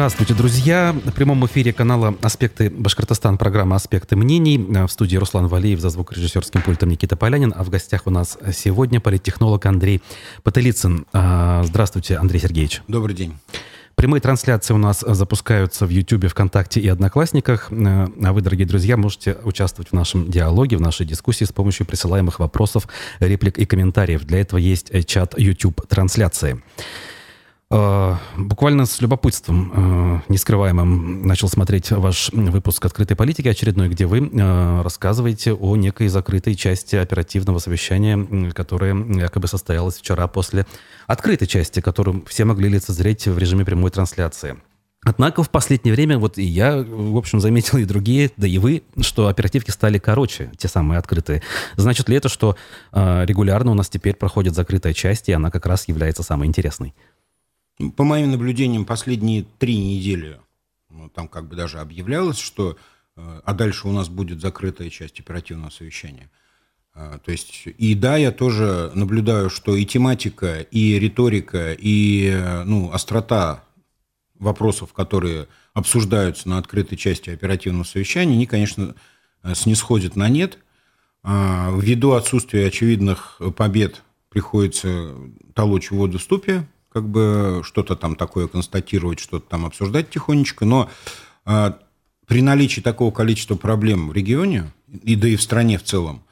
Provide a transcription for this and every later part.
Здравствуйте, друзья. В прямом эфире канала «Аспекты Башкортостан» программа «Аспекты мнений». В студии Руслан Валиев, за звукорежиссерским пультом Никита Полянин. А в гостях у нас сегодня политтехнолог Андрей Потылицын. А, здравствуйте, Андрей Сергеевич. Добрый день. Прямые трансляции у нас запускаются в YouTube, ВКонтакте и Одноклассниках. А вы, дорогие друзья, можете участвовать в нашем диалоге, в нашей дискуссии с помощью присылаемых вопросов, реплик и комментариев. Для этого есть чат YouTube-трансляции. Э, буквально с любопытством э, нескрываемым начал смотреть ваш выпуск «Открытой политики» очередной, где вы э, рассказываете о некой закрытой части оперативного совещания, которое якобы состоялось вчера после открытой части, которую все могли лицезреть в режиме прямой трансляции. Однако в последнее время, вот и я, в общем, заметил, и другие, да и вы, что оперативки стали короче, те самые открытые. Значит ли это, что э, регулярно у нас теперь проходит закрытая часть, и она как раз является самой интересной? По моим наблюдениям, последние три недели ну, там как бы даже объявлялось, что э, а дальше у нас будет закрытая часть оперативного совещания. А, то есть, и да, я тоже наблюдаю, что и тематика, и риторика, и ну, острота вопросов, которые обсуждаются на открытой части оперативного совещания, они, конечно, э, снисходят на нет. А, ввиду отсутствия очевидных побед приходится толочь воду в ступе, как бы что-то там такое констатировать, что-то там обсуждать тихонечко, но э, при наличии такого количества проблем в регионе, и да и в стране в целом,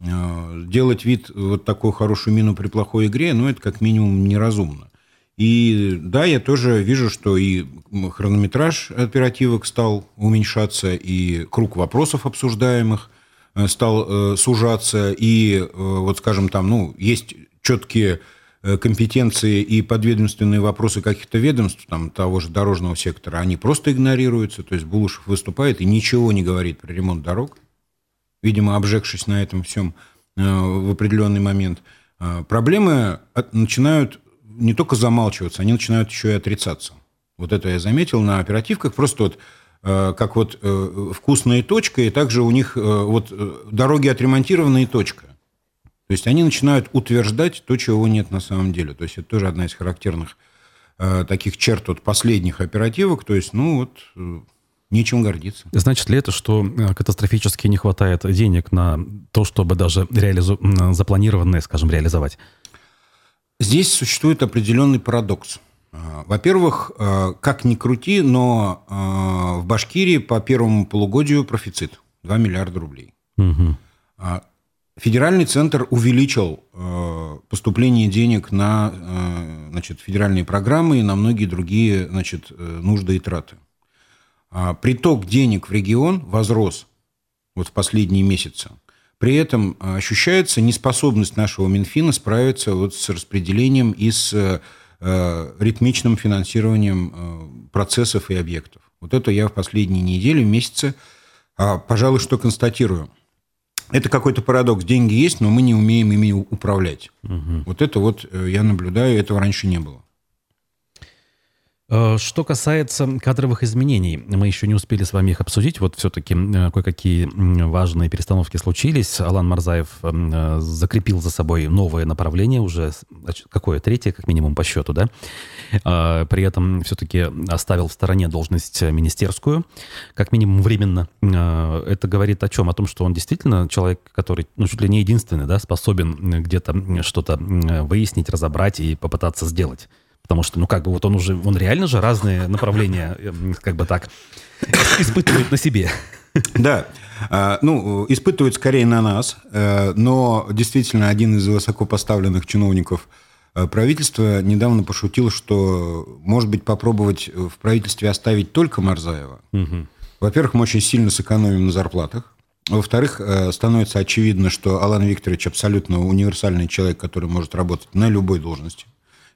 э, делать вид вот такую хорошую мину при плохой игре, ну, это как минимум неразумно. И да, я тоже вижу, что и хронометраж оперативок стал уменьшаться, и круг вопросов обсуждаемых э, стал э, сужаться, и э, вот, скажем, там, ну, есть четкие компетенции и подведомственные вопросы каких-то ведомств, там, того же дорожного сектора, они просто игнорируются. То есть Булушев выступает и ничего не говорит про ремонт дорог, видимо, обжегшись на этом всем э, в определенный момент. Э, проблемы начинают не только замалчиваться, они начинают еще и отрицаться. Вот это я заметил на оперативках. Просто вот как вот вкусная точка, и также у них вот дороги отремонтированы и точка. То есть они начинают утверждать то, чего нет на самом деле. То есть это тоже одна из характерных э, таких черт от последних оперативок. То есть, ну вот, э, нечем гордиться. Значит ли это, что э, катастрофически не хватает денег на то, чтобы даже реализу... запланированное, скажем, реализовать? Здесь существует определенный парадокс. Э, во-первых, э, как ни крути, но в Башкирии по первому полугодию профицит 2 миллиарда рублей. Угу. Федеральный центр увеличил э, поступление денег на э, значит, федеральные программы и на многие другие значит, э, нужды и траты. А приток денег в регион возрос вот в последние месяцы. При этом ощущается неспособность нашего Минфина справиться вот с распределением и с ритмичным финансированием процессов и объектов. Вот это я в последние недели, месяцы, а, пожалуй, что констатирую – это какой-то парадокс. Деньги есть, но мы не умеем ими управлять. Угу. Вот это вот э, я наблюдаю, этого раньше не было. Э, что касается кадровых изменений, мы еще не успели с вами их обсудить. Вот все-таки э, кое-какие важные перестановки случились. Алан Марзаев э, закрепил за собой новое направление, уже какое третье, как минимум по счету, да? При этом все-таки оставил в стороне должность министерскую, как минимум временно. Это говорит о чем? О том, что он действительно человек, который, ну, чуть ли не единственный, да, способен где-то что-то выяснить, разобрать и попытаться сделать. Потому что, ну, как бы вот он уже, он реально же разные направления, эм, как бы так, испытывает на себе. Да. А, ну, испытывает скорее на нас, э, но действительно один из высокопоставленных чиновников э, правительства недавно пошутил, что, может быть, попробовать в правительстве оставить только Марзаева. Угу. Во-первых, мы очень сильно сэкономим на зарплатах. Во-вторых, э, становится очевидно, что Алан Викторович абсолютно универсальный человек, который может работать на любой должности.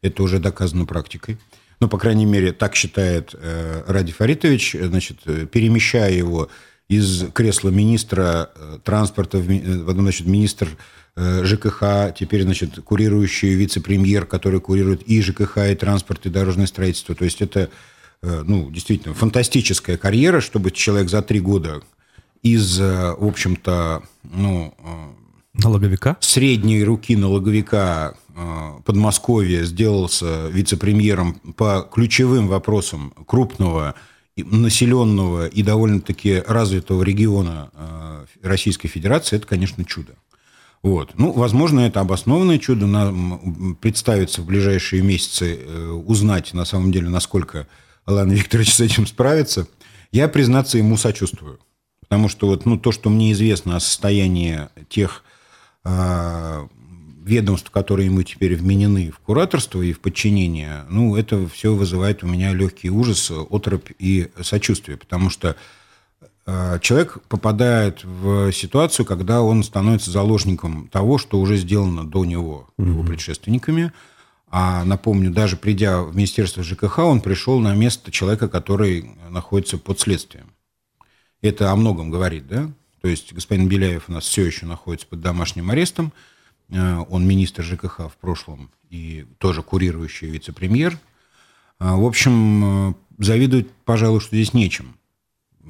Это уже доказано практикой. Ну, по крайней мере, так считает э, Ради Фаритович, значит, перемещая его из кресла министра э, транспорта в, э, значит, министр э, ЖКХ, теперь, значит, курирующий вице-премьер, который курирует и ЖКХ, и транспорт, и дорожное строительство. То есть это, э, ну, действительно, фантастическая карьера, чтобы человек за три года из, в общем-то, ну, Налоговика? Средней руки налоговика Подмосковья сделался вице-премьером по ключевым вопросам крупного населенного и довольно-таки развитого региона Российской Федерации, это, конечно, чудо. Вот. Ну, возможно, это обоснованное чудо. Нам представится в ближайшие месяцы э, узнать, на самом деле, насколько Алан Викторович с этим справится. Я, признаться, ему сочувствую. Потому что вот, ну, то, что мне известно о состоянии тех э, ведомств, которые ему теперь вменены в кураторство и в подчинение, ну, это все вызывает у меня легкий ужас, оторопь и сочувствие. Потому что Э, человек попадает в ситуацию, когда он становится заложником того, что уже сделано до него, его предшественниками. А напомню, даже придя в Министерство ЖКХ, он пришел на место человека, который находится под следствием. Это о многом говорит, да? То есть господин Беляев у нас все еще находится под домашним арестом. Э, он министр ЖКХ в прошлом и тоже курирующий вице-премьер. Э, в общем, завидовать, пожалуй, что здесь нечем.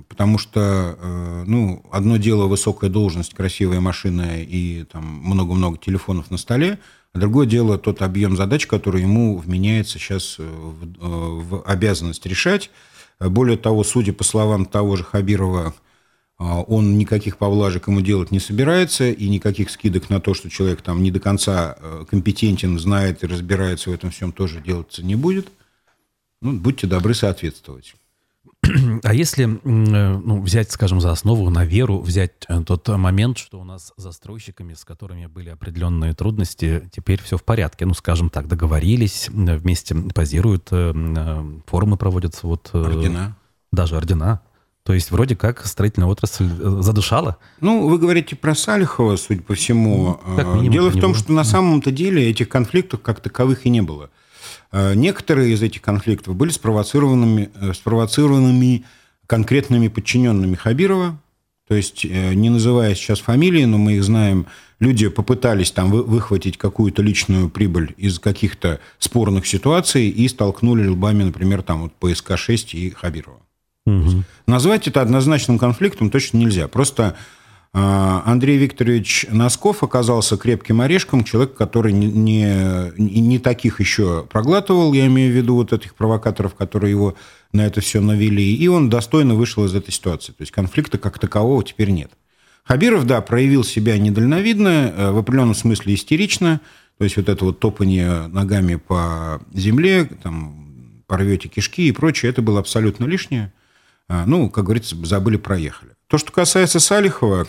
Потому что, э, ну, одно дело высокая должность, красивая машина и там много-много телефонов на столе, а другое дело тот объем задач, который ему вменяется сейчас э, в, э, в обязанность решать. Более того, судя по словам того же Хабирова, он никаких повлажек ему делать не собирается, и никаких скидок на то, что человек там не до конца компетентен, знает и разбирается в этом всем, тоже делаться не будет. Ну, будьте добры соответствовать. А если э, ну, взять, скажем, за основу, на веру, взять э, тот момент, что у нас с застройщиками, с которыми были определенные трудности, теперь все в порядке. Ну, скажем так, договорились, э, вместе позируют, форумы проводятся. Вот, ордена. Даже ордена. То есть вроде как строительная отрасль задышала? Ну, вы говорите про Салихова, судя по всему. Ну, Дело в том, что на самом-то деле этих конфликтов как таковых и не было. Э, некоторые из этих конфликтов были спровоцированными, э, спровоцированными конкретными подчиненными Хабирова, то есть, э, не называя сейчас фамилии, но мы их знаем, люди попытались там выхватить какую-то личную прибыль из каких-то спорных ситуаций и столкнули лбами, например, там вот ПСК-6 и Хабирова. Угу. Назвать это однозначным конфликтом точно нельзя. Просто а, Андрей Викторович Носков оказался крепким орешком, человек, который не, не, не таких еще проглатывал, я имею в виду вот этих провокаторов, которые его на это все навели, и он достойно вышел из этой ситуации. То есть конфликта как такового теперь нет. Хабиров, да, проявил себя недальновидно, э, в определенном смысле истерично, то есть вот это вот топание ногами по земле, там, порвете кишки и прочее, это было абсолютно лишнее. А, ну, как говорится, забыли, проехали. То, что касается Салихова,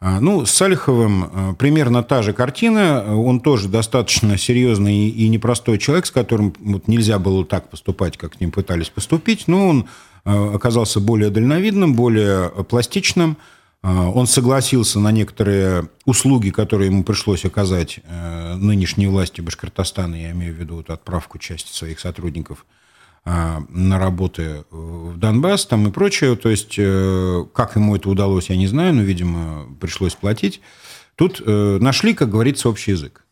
а, ну, с Салиховым а, примерно та же картина. Он тоже достаточно серьезный и непростой человек, с которым вот нельзя было так поступать, как с ним пытались поступить. Но он оказался более дальновидным, более пластичным. Он согласился на некоторые услуги, которые ему пришлось оказать нынешней власти Башкортостана, я имею в виду вот отправку части своих сотрудников – на работы в Донбасс там и прочее. То есть, э, как ему это удалось, я не знаю, но, видимо, пришлось платить. Тут э, нашли, как говорится, общий язык.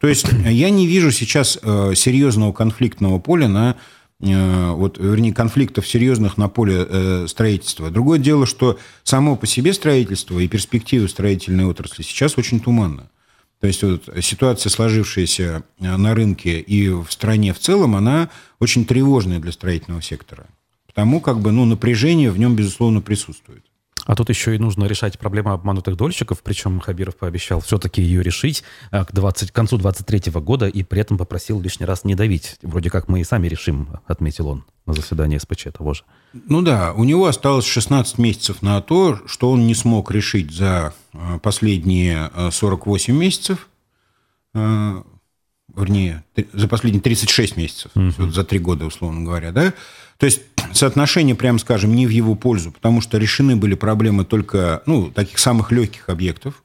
То есть, я не вижу сейчас э, серьезного конфликтного поля на вот, вернее, конфликтов серьезных на поле строительства. Другое дело, что само по себе строительство и перспективы строительной отрасли сейчас очень туманно. То есть вот ситуация, сложившаяся э, на рынке и в стране в целом, она очень тревожная для строительного сектора. Потому как бы ну, напряжение в нем, безусловно, присутствует. А тут еще и нужно решать проблему обманутых дольщиков, причем Хабиров пообещал все-таки ее решить а, к, 20, к концу 23 года и при этом попросил лишний раз не давить. Вроде как мы и сами решим, отметил он на заседании СПЧ того же. Ну да, у него осталось 16 месяцев на то, что он не смог решить за а, последние 48 а, месяцев, вернее, за последние 36 месяцев, угу. за три года, условно говоря, да, то есть соотношение, прямо скажем, не в его пользу, потому что решены были проблемы только, ну, таких самых легких объектов,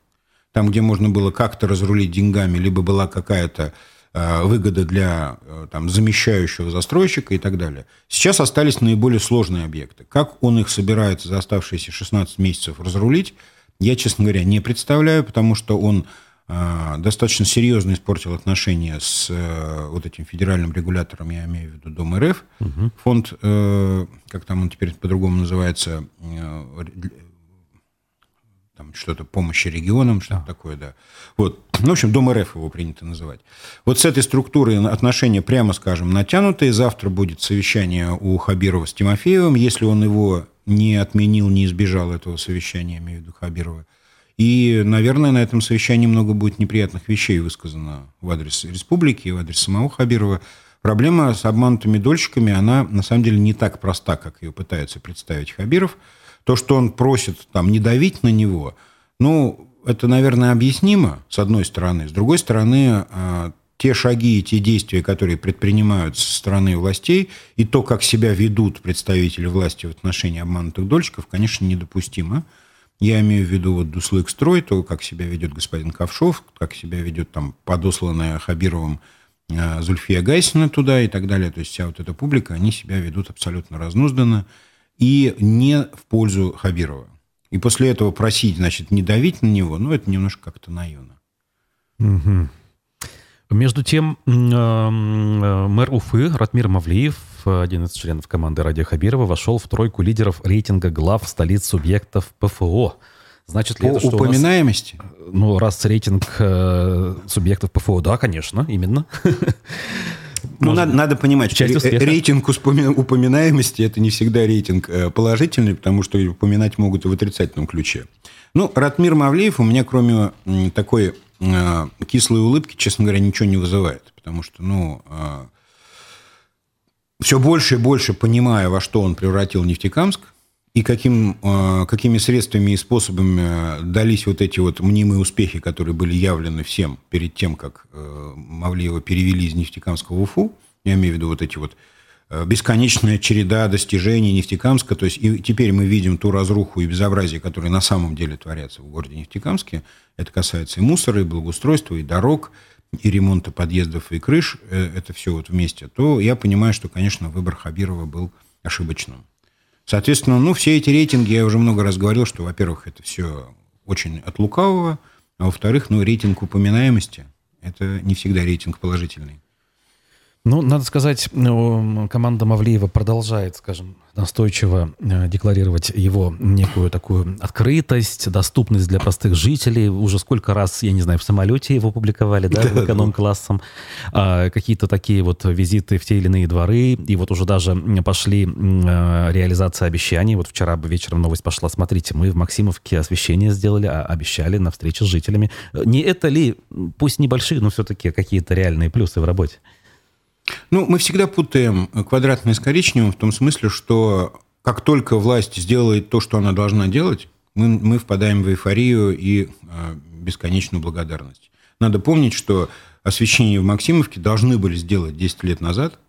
там, где можно было как-то разрулить деньгами, либо была какая-то э, выгода для э, там, замещающего застройщика и так далее. Сейчас остались наиболее сложные объекты. Как он их собирается за оставшиеся 16 месяцев разрулить, я, честно говоря, не представляю, потому что он достаточно серьезно испортил отношения с э, вот этим федеральным регулятором, я имею в виду Дом РФ, угу. фонд, э, как там он теперь по-другому называется, э, там что-то помощи регионам, что-то да. такое, да. Вот. Ну, в общем, Дом РФ его принято называть. Вот с этой структурой отношения, прямо скажем, натянутые. Завтра будет совещание у Хабирова с Тимофеевым, если он его не отменил, не избежал этого совещания, имею в виду Хабирова. И, наверное, на этом совещании много будет неприятных вещей высказано в адрес республики и в адрес самого Хабирова. Проблема с обманутыми дольщиками, она на самом деле не так проста, как ее пытается представить Хабиров. То, что он просит там не давить на него, ну, это, наверное, объяснимо, с одной стороны. С другой стороны, а, те шаги и те действия, которые предпринимаются со стороны властей, и то, как себя ведут представители власти в отношении обманутых дольщиков, конечно, недопустимо. Я имею в виду вот Дуслык-строй, то, как себя ведет господин Ковшов, как себя ведет там подосланная Хабировым э, Зульфия Гайсина туда и так далее. То есть вся вот эта публика, они себя ведут абсолютно разнузданно и не в пользу Хабирова. И после этого просить, значит, не давить на него, ну, это немножко как-то наивно. Угу. Между тем, э, мэр Уфы Ратмир Мавлиев, один из членов команды Радия Хабирова, вошел в тройку лидеров рейтинга глав столиц субъектов ПФО. Значит ли По это, что упоминаемости? Нас, ну, раз рейтинг э, субъектов ПФО, да, конечно, именно. Ну, надо, надо понимать, что рейтинг упоминаемости – это не всегда рейтинг э, положительный, потому что упоминать могут и в отрицательном ключе. Ну, Ратмир Мавлиев у меня, кроме такой э, кислой улыбки, честно говоря, ничего не вызывает. Потому что, ну, э, все больше и больше понимая, во что он превратил Нефтекамск, и каким, какими средствами и способами дались вот эти вот мнимые успехи, которые были явлены всем перед тем, как Мавлиева перевели из Нефтекамска в Уфу, я имею в виду вот эти вот Э, бесконечная череда достижений Нефтекамска. То есть и теперь мы видим ту разруху и безобразие, которые на самом деле творятся в городе Нефтекамске. Это касается и мусора, и благоустройства, и дорог, и ремонта подъездов и крыш. Э, это все вот вместе. То я понимаю, что, конечно, выбор Хабирова был ошибочным. Соответственно, ну, все эти рейтинги, я уже много раз говорил, что, во-первых, это все очень от лукавого, а во-вторых, ну, рейтинг упоминаемости – это не всегда рейтинг положительный. Ну, надо сказать, ну, команда Мавлиева продолжает, скажем, настойчиво э, декларировать его некую такую открытость, доступность для простых жителей. Уже сколько раз, я не знаю, в самолете его публиковали, да, в эконом-классом. А, какие-то такие вот визиты в те или иные дворы. И вот уже даже пошли э, реализация обещаний. Вот вчера вечером новость пошла. Смотрите, мы в Максимовке освещение сделали, а обещали на встрече с жителями. Не это ли, пусть небольшие, но все-таки какие-то реальные плюсы в работе? Ну, мы всегда путаем квадратное с коричневым в том смысле, что как только власть сделает то, что она должна делать, мы, мы впадаем в эйфорию и э, бесконечную благодарность. Надо помнить, что освещение в Максимовке должны были сделать 10 лет назад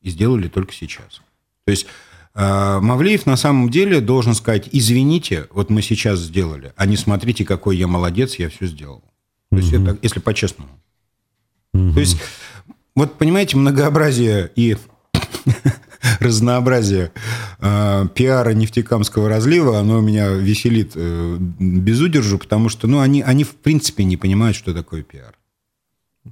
и сделали только сейчас. То есть э, Мавлеев на самом деле должен сказать, извините, вот мы сейчас сделали, а не смотрите, какой я молодец, я все сделал. То есть угу. это, если по-честному. Угу. То есть вот, понимаете, многообразие и разнообразие э, пиара нефтекамского разлива, оно меня веселит э, без удержу, потому что ну, они, они в принципе не понимают, что такое пиар.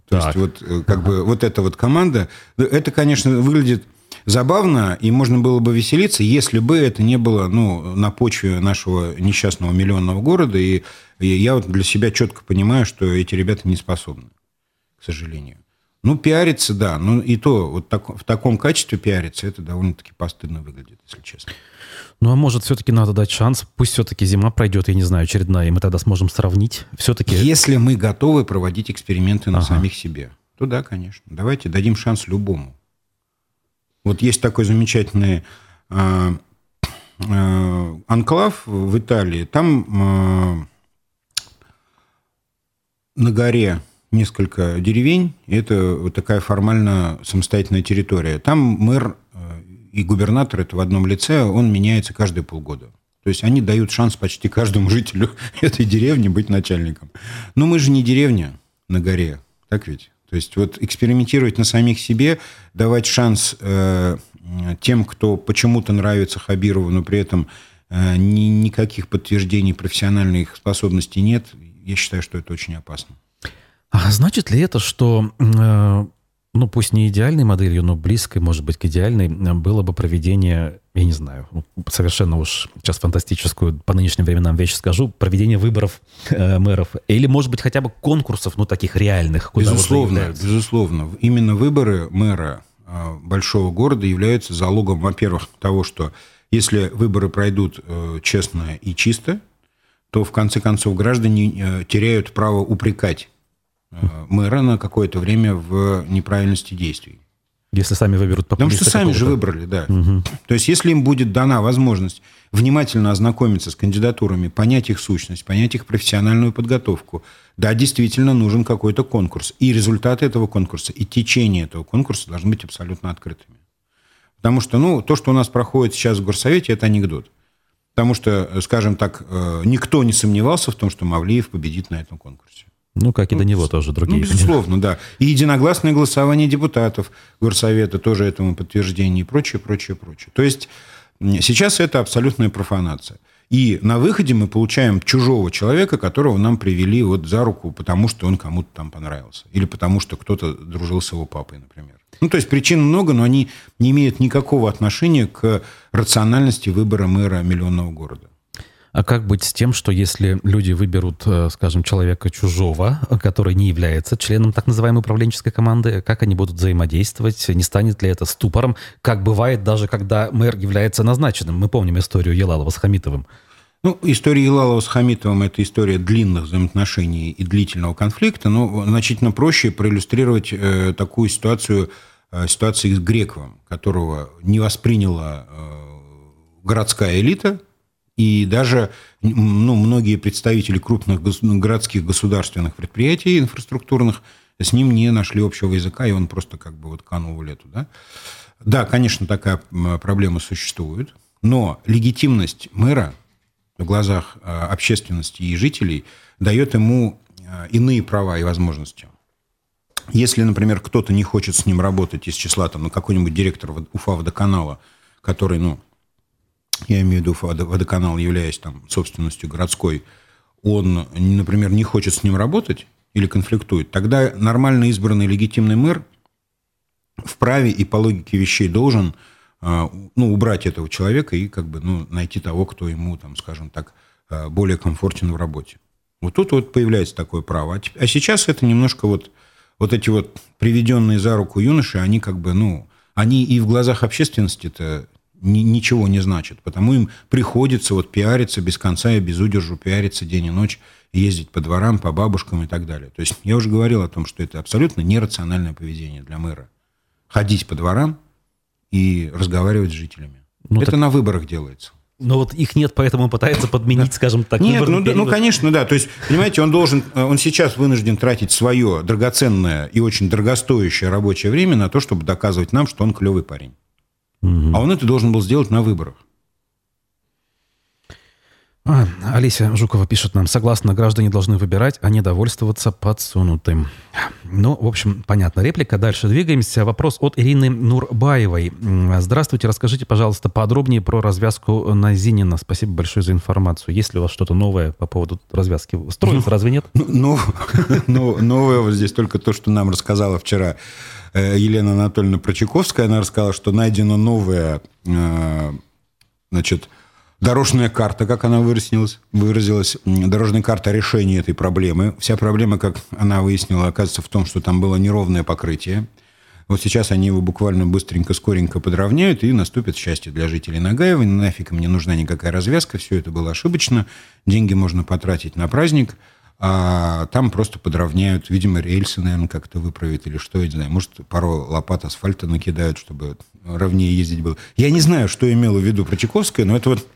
То так. есть вот э, как бы вот эта вот команда, это, конечно, выглядит забавно, и можно было бы веселиться, если бы это не было ну, на почве нашего несчастного миллионного города, и, и я вот для себя четко понимаю, что эти ребята не способны, к сожалению. Ну, пиариться, да. Ну, и то вот так, в таком качестве пиариться, это довольно-таки постыдно выглядит, если честно. Ну, а может, все-таки надо дать шанс? Пусть все-таки зима пройдет, я не знаю, очередная, и мы тогда сможем сравнить. Все-таки... Если мы готовы проводить эксперименты на ага. самих себе, то да, конечно. Давайте дадим шанс любому. Вот есть такой замечательный э, э, анклав в Италии. Там э, на горе несколько деревень, это вот такая формально самостоятельная территория. Там мэр э, и губернатор, это в одном лице, он меняется каждые полгода. То есть они дают шанс почти каждому жителю этой деревни быть начальником. Но мы же не деревня на горе, так ведь? То есть вот экспериментировать на самих себе, давать шанс э, тем, кто почему-то нравится Хабирову, но при этом э, ни, никаких подтверждений профессиональных способностей нет, я считаю, что это очень опасно. А значит ли это, что, э, ну пусть не идеальной моделью, но близкой, может быть, к идеальной, было бы проведение я не знаю, совершенно уж сейчас фантастическую по нынешним временам вещь скажу, проведение выборов э, мэров? Или, может быть, хотя бы конкурсов, ну, таких реальных? Безусловно, вот безусловно. Именно выборы мэра э, большого города являются залогом, во-первых, того, что если выборы пройдут э, честно и чисто, то, в конце концов, граждане э, теряют право упрекать э, мэра на какое-то время в неправильности действий. Если сами выберут Потому что сами же выбрали, да. Угу. То есть, если им будет дана возможность внимательно ознакомиться с кандидатурами, понять их сущность, понять их профессиональную подготовку, да, действительно нужен какой-то конкурс. И результаты этого конкурса, и течение этого конкурса должны быть абсолютно открытыми. Потому что, ну, то, что у нас проходит сейчас в Горсовете, это анекдот. Потому что, скажем так, э, никто не сомневался в том, что Мавлиев победит на этом конкурсе. Ну, как и до него тоже другие. Ну, безусловно, да. И единогласное голосование депутатов Горсовета тоже этому подтверждение и прочее, прочее, прочее. То есть сейчас это абсолютная профанация. И на выходе мы получаем чужого человека, которого нам привели вот за руку, потому что он кому-то там понравился. Или потому что кто-то дружил с его папой, например. Ну, то есть причин много, но они не имеют никакого отношения к рациональности выбора мэра миллионного города. А как быть с тем, что если люди выберут, э, скажем, человека чужого, который не является членом так называемой управленческой команды, как они будут взаимодействовать? Не станет ли это ступором? Как бывает даже, когда мэр является назначенным. Мы помним историю Елалова с Хамитовым. Ну, история Елалова с Хамитовым – это история длинных взаимоотношений и длительного конфликта, но значительно проще проиллюстрировать э, такую ситуацию, э, ситуации с Грековым, которого не восприняла э, городская элита, и даже ну, многие представители крупных городских государственных предприятий инфраструктурных с ним не нашли общего языка, и он просто как бы вот канул в лету. Да, да конечно, такая проблема существует, но легитимность мэра в глазах а, общественности и жителей дает ему а, иные права и возможности. Если, например, кто-то не хочет с ним работать из числа там, ну, какой-нибудь директор Уфа водоканала, который, ну, я имею в виду водоканал, являясь там собственностью городской, он, например, не хочет с ним работать или конфликтует, тогда нормально избранный легитимный мэр вправе и по логике вещей должен а, ну, убрать этого человека и как бы, ну, найти того, кто ему, там, скажем так, а, более комфортен в работе. Вот тут вот появляется такое право. А, а сейчас это немножко вот, вот эти вот приведенные за руку юноши, они как бы, ну, они и в глазах общественности-то ни, ничего не значит. Потому им приходится вот пиариться без конца и без удержу, пиариться день и ночь, ездить по дворам, по бабушкам и так далее. То есть я уже говорил о том, что это абсолютно нерациональное поведение для мэра. Ходить по дворам и разговаривать с жителями. Ну, это так... на выборах делается. Но вот их нет, поэтому он пытается подменить, скажем так. Нет, ну, ну, конечно, да. То есть, понимаете, он должен, он сейчас вынужден тратить свое драгоценное и очень дорогостоящее рабочее время на то, чтобы доказывать нам, что он клевый парень. Угу. А он это должен был сделать на выборах. А, Олеся Жукова пишет нам, согласно, граждане должны выбирать, а не довольствоваться подсунутым. Ну, в общем, понятно. Реплика. Дальше двигаемся. Вопрос от Ирины Нурбаевой. Здравствуйте, расскажите, пожалуйста, подробнее про развязку на Зинина. Спасибо большое за информацию. Есть ли у вас что-то новое по поводу развязки? Строится, разве нет? Ну, ну, новое вот здесь только то, что нам рассказала вчера Елена Анатольевна Прочаковская, она рассказала, что найдена новая, э, значит, дорожная карта, как она выразилась, выразилась, дорожная карта решения этой проблемы. Вся проблема, как она выяснила, оказывается в том, что там было неровное покрытие. Вот сейчас они его буквально быстренько, скоренько подровняют, и наступит счастье для жителей Нагаева. Нафиг им не нужна никакая развязка, все это было ошибочно. Деньги можно потратить на праздник – а там просто подровняют, видимо, рельсы, наверное, как-то выправят или что, я не знаю, может, пару лопат асфальта накидают, чтобы ровнее ездить было. Я не знаю, что имела в виду Прочаковская, но это вот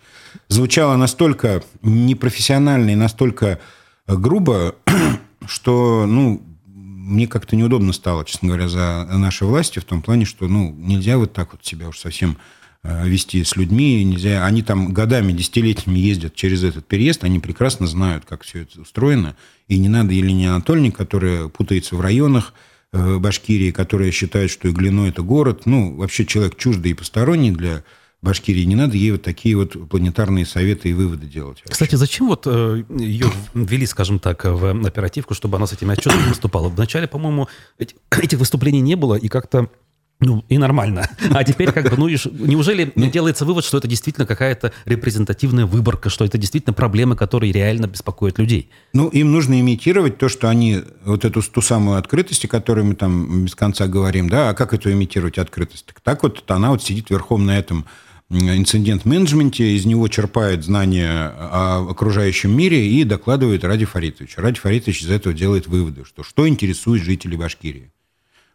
звучало настолько непрофессионально и настолько грубо, что, ну, мне как-то неудобно стало, честно говоря, за наши власти в том плане, что, ну, нельзя вот так вот себя уж совсем вести с людьми. Нельзя. Они там годами, десятилетиями ездят через этот переезд, они прекрасно знают, как все это устроено. И не надо Елене Анатольевне, которая путается в районах э, Башкирии, которая считает, что Иглино – это город. Ну, вообще человек чуждый и посторонний для Башкирии. Не надо ей вот такие вот планетарные советы и выводы делать. Вообще. Кстати, зачем вот э, ее ввели, скажем так, в оперативку, чтобы она с этими отчетами выступала? Вначале, по-моему, этих выступлений не было, и как-то Ну, и нормально. А теперь как бы, ну, неужели ну, делается вывод, что это действительно какая-то репрезентативная выборка, что это действительно проблемы, которые реально беспокоят людей? Ну, им нужно имитировать то, что они, вот эту ту самую открытость, о которой мы там без конца говорим, да, а как эту имитировать открытость? Так вот, она вот сидит верхом на этом инцидент-менеджменте, из него черпает знания о окружающем мире и докладывает Ради Фаритович. Ради Фаритович из этого делает выводы, что что интересует жителей Башкирии.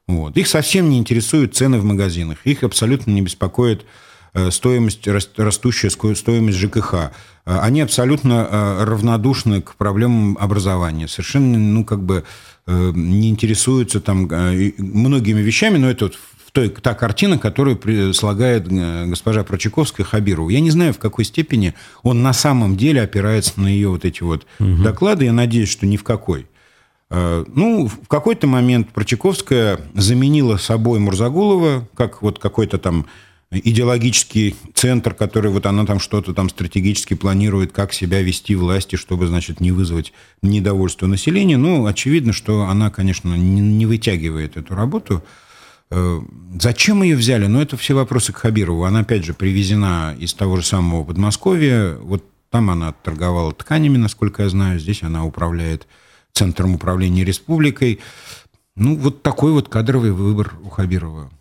Вот. Их совсем не интересуют цены в магазинах, их абсолютно не беспокоит э, стоимость, растущая стоимость ЖКХ. Э, они абсолютно э, равнодушны к проблемам образования. Совершенно, ну, как бы не интересуются там многими вещами, но это вот той, та картина, которую слагает госпожа Прочаковская Хабирову. Я не знаю, в какой степени он на самом деле опирается на ее вот эти вот угу. доклады. Я надеюсь, что ни в какой. Э, ну, в какой-то момент Прочаковская заменила собой Мурзагулова, как вот какой-то там идеологический центр, который вот она там что-то там стратегически планирует, как себя вести власти, чтобы, значит, не вызвать недовольство населения. Ну, очевидно, что она, конечно, не вытягивает эту работу. Э, зачем ее взяли? Ну, это все вопросы к Хабирову. Она, опять же, привезена из того же самого Подмосковья. Вот там она торговала тканями, насколько я знаю. Здесь она управляет Центром управления республикой. Ну, вот такой вот кадровый выбор у Хабирова.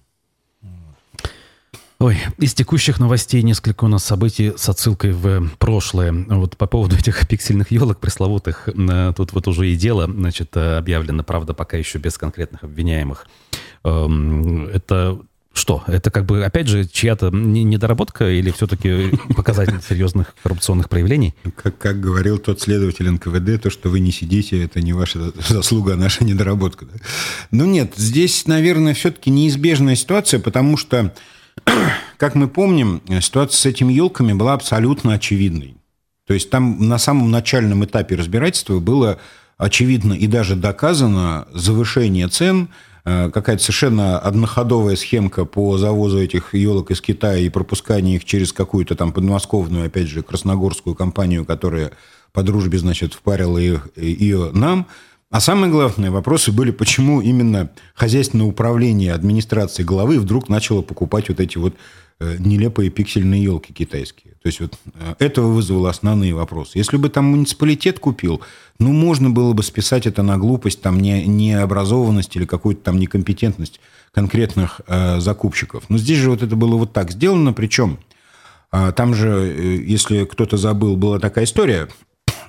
Ой, из текущих новостей несколько у нас событий с отсылкой в прошлое. Вот по поводу этих пиксельных елок пресловутых, э, тут вот уже и дело, значит, объявлено, правда, пока еще без конкретных обвиняемых. Эм, это что? Это как бы, опять же, чья-то недоработка или все-таки показатель серьезных коррупционных проявлений? Как, как говорил тот следователь НКВД, то, что вы не сидите, это не ваша заслуга, а наша недоработка. Да? Ну нет, здесь, наверное, все-таки неизбежная ситуация, потому что, как мы помним, ситуация с этими елками была абсолютно очевидной. То есть там на самом начальном этапе разбирательства было очевидно и даже доказано завышение цен – какая-то совершенно одноходовая схемка по завозу этих елок из Китая и пропусканию их через какую-то там подмосковную, опять же, красногорскую компанию, которая по дружбе, значит, впарила их, ее нам. А самые главные вопросы были, почему именно хозяйственное управление администрации главы вдруг начало покупать вот эти вот Э, нелепые пиксельные елки китайские. То есть вот э, этого вызвало основные вопросы. Если бы там муниципалитет купил, ну, можно было бы списать это на глупость, там, не, необразованность или какую-то там некомпетентность конкретных э, закупщиков. Но здесь же вот это было вот так сделано, причем э, там же, э, если кто-то забыл, была такая история,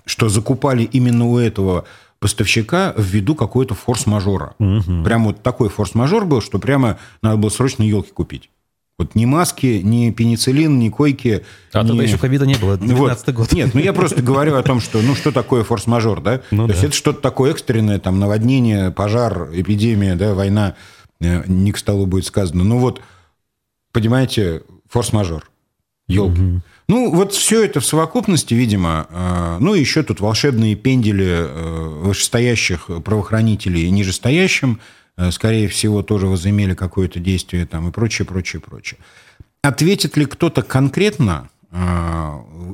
что закупали именно у этого поставщика ввиду какой-то форс-мажора. Угу. Прям вот такой форс-мажор был, что прямо надо было срочно елки купить. Вот ни маски, ни пенициллин, ни койки. А ни... тогда еще ковида не было, 19 вот. год. Нет, ну я просто говорю о том, что ну что такое форс-мажор, да? Ну, То да. есть это что-то такое экстренное, там наводнение, пожар, эпидемия, да, война, э, не к столу будет сказано. Ну вот, понимаете, форс-мажор, елки. Угу. Ну, вот все это в совокупности, видимо, э, ну, еще тут волшебные пендели э, вышестоящих правоохранителей нижестоящим – Э, скорее всего, тоже возымели какое-то действие там и прочее, прочее, прочее. Ответит ли кто-то конкретно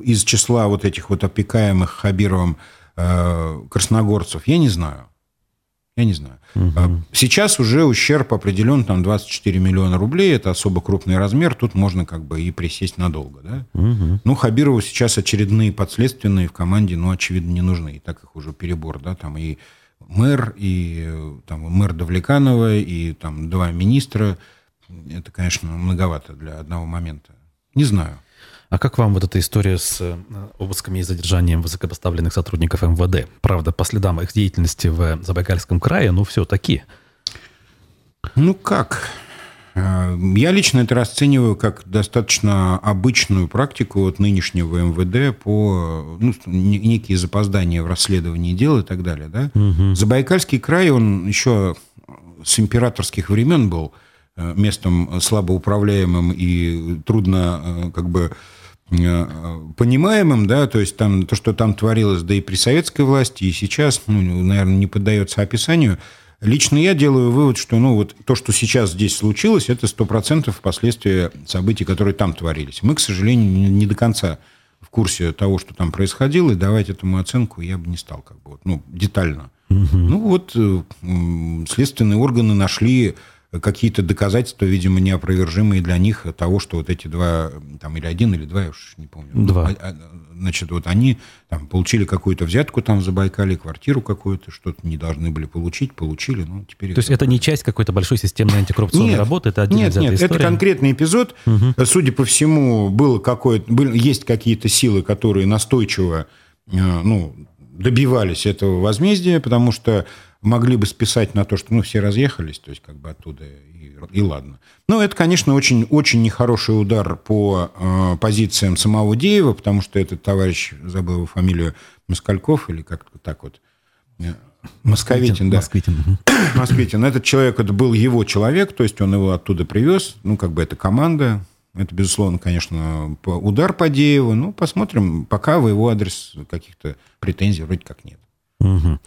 из числа вот этих вот опекаемых Хабировым красногорцев, я не знаю. Я не знаю. Угу. Сейчас уже ущерб определен, там 24 миллиона рублей, это особо крупный размер, тут можно как бы и присесть надолго. Да? Угу. Ну, Хабирову сейчас очередные подследственные в команде, ну, очевидно, не нужны, и так их уже перебор, да, там и мэр, и там, мэр Давлеканова, и там два министра. Это, конечно, многовато для одного момента. Не знаю. А как вам вот эта история с э, обысками и задержанием высокопоставленных сотрудников МВД? Правда, по следам их деятельности в Забайкальском крае, ну, все-таки. Ну, как? Э, я лично это расцениваю как достаточно обычную практику от нынешнего МВД по ну, некие запоздания в расследовании дел и так далее. Да? Угу. Забайкальский край, он еще с императорских времен был э, местом слабоуправляемым и трудно э, как бы понимаемым, да, то есть там то, что там творилось, да и при советской власти, и сейчас, ну, наверное, не поддается описанию – Лично я делаю вывод, что ну, вот то, что сейчас здесь случилось, это 100% последствия событий, которые там творились. Мы, к сожалению, не до конца в курсе того, что там происходило, и давать этому оценку я бы не стал, как бы, вот, ну, детально. Угу. Ну, вот следственные органы нашли какие-то доказательства, видимо, неопровержимые для них того, что вот эти два, там, или один, или два, я уж не помню. Два. А, а, значит, вот они там получили какую-то взятку там в Забайкале, квартиру какую-то, что-то не должны были получить, получили, ну, теперь... То есть это не часть какой-то большой системной антикоррупционной нет, работы, это отдельно Нет, нет, история? это конкретный эпизод. Угу. Судя по всему, было какое-то, были, есть какие-то силы, которые настойчиво, э, ну, добивались этого возмездия, потому что могли бы списать на то, что ну, все разъехались, то есть как бы оттуда и, и ладно. Но это, конечно, очень, очень нехороший удар по э, позициям самого Деева, потому что этот товарищ, забыл его фамилию, Москальков или как-то так вот, э, Московитин, да. Москвитин. Москвитин. Этот человек, это был его человек, то есть он его оттуда привез, ну, как бы это команда, это, безусловно, конечно, удар по Дееву. Ну, посмотрим. Пока в его адрес каких-то претензий вроде как нет. Угу.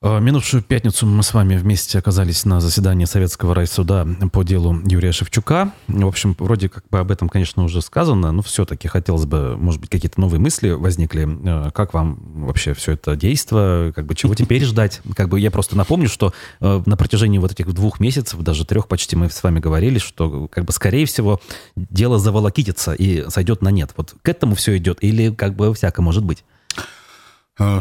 А, минувшую пятницу мы с вами вместе оказались на заседании Советского райсуда по делу Юрия Шевчука. В общем, вроде как бы об этом, конечно, уже сказано, но все-таки хотелось бы, может быть, какие-то новые мысли возникли. А, как вам вообще все это действо? Как бы чего теперь ждать? Как бы я просто напомню, что а, на протяжении вот этих двух месяцев, даже трех почти, мы с вами говорили, что, как бы, скорее всего, дело заволокитится и сойдет на нет. Вот к этому все идет или как бы всяко может быть?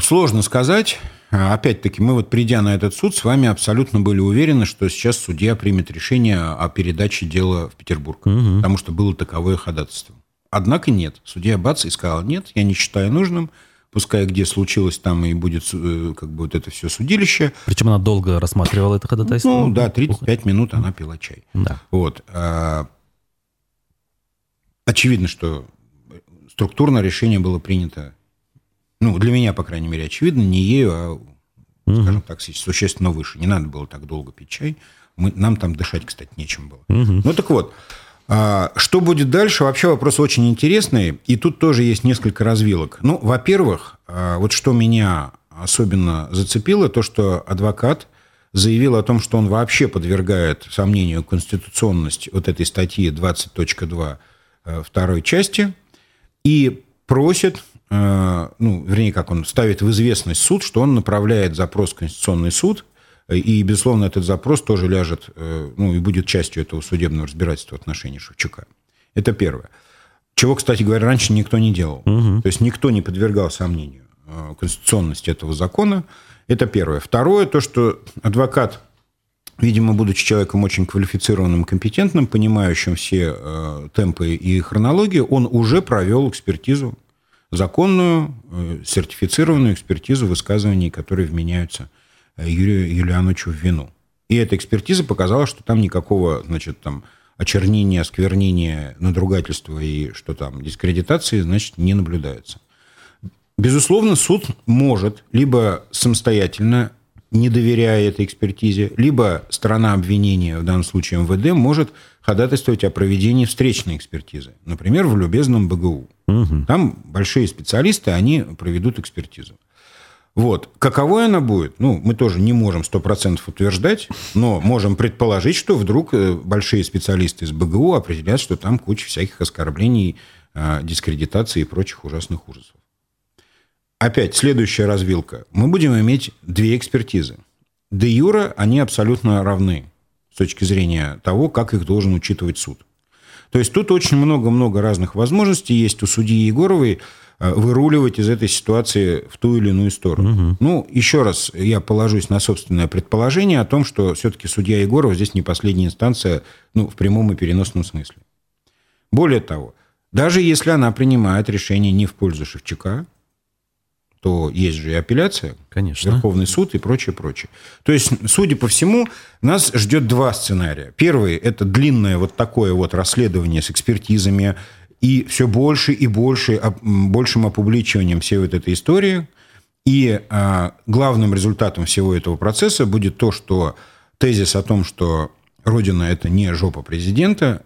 Сложно сказать. А, опять-таки, мы вот придя на этот суд, с вами абсолютно были уверены, что сейчас судья примет решение о передаче дела в Петербург, угу. потому что было таковое ходатайство. Однако нет. Судья Бац и сказал, нет, я не считаю нужным, пускай где случилось, там и будет э, как бы вот это все судилище. Причем она долго рассматривала это ходатайство? Ну, да, 35 минут она пила чай. Да. Вот. А, очевидно, что структурное решение было принято ну, для меня, по крайней мере, очевидно, не ею, а, угу. скажем так, существенно выше. Не надо было так долго пить чай. Мы, нам там дышать, кстати, нечем было. Угу. Ну, так вот, а, что будет дальше? Вообще вопрос очень интересный. И тут тоже есть несколько развилок. Ну, во-первых, а, вот что меня особенно зацепило, то, что адвокат заявил о том, что он вообще подвергает сомнению конституционность вот этой статьи 20.2 э, второй части и просит ну, вернее, как он ставит в известность суд, что он направляет запрос в Конституционный суд, и, безусловно, этот запрос тоже ляжет, э, ну, и будет частью этого судебного разбирательства в отношении Шевчука. Это первое. Чего, кстати говоря, раньше никто не делал. Угу. То есть никто не подвергал сомнению э, конституционности этого закона. Это первое. Второе, то, что адвокат, видимо, будучи человеком очень квалифицированным, компетентным, понимающим все э, темпы и хронологию, он уже провел экспертизу законную, э, сертифицированную экспертизу высказываний, которые вменяются э, Юрию Юлиановичу в вину. И эта экспертиза показала, что там никакого, значит, там, очернения, осквернения, надругательства и что там, дискредитации, значит, не наблюдается. Безусловно, суд может либо самостоятельно, не доверяя этой экспертизе, либо сторона обвинения, в данном случае МВД, может ходатайствовать о проведении встречной экспертизы. Например, в любезном БГУ. Угу. Там большие специалисты, они проведут экспертизу. Вот. Каковой она будет? Ну, мы тоже не можем 100% утверждать, но можем предположить, что вдруг э, большие специалисты из БГУ определят, что там куча всяких оскорблений, э, дискредитации и прочих ужасных ужасов. Опять, следующая развилка. Мы будем иметь две экспертизы. Де юра они абсолютно равны с точки зрения того, как их должен учитывать суд. То есть тут очень много-много разных возможностей есть у судьи Егоровой э, выруливать из этой ситуации в ту или иную сторону. Угу. Ну, еще раз, я положусь на собственное предположение о том, что все-таки судья Егорова здесь не последняя инстанция, ну, в прямом и переносном смысле. Более того, даже если она принимает решение не в пользу Шевчука, то есть же и апелляция, Конечно. Верховный суд и прочее, прочее. То есть, судя по всему, нас ждет два сценария. Первый – это длинное вот такое вот расследование с экспертизами и все больше и больше, большим опубличиванием всей вот этой истории. И а, главным результатом всего этого процесса будет то, что тезис о том, что Родина – это не жопа президента,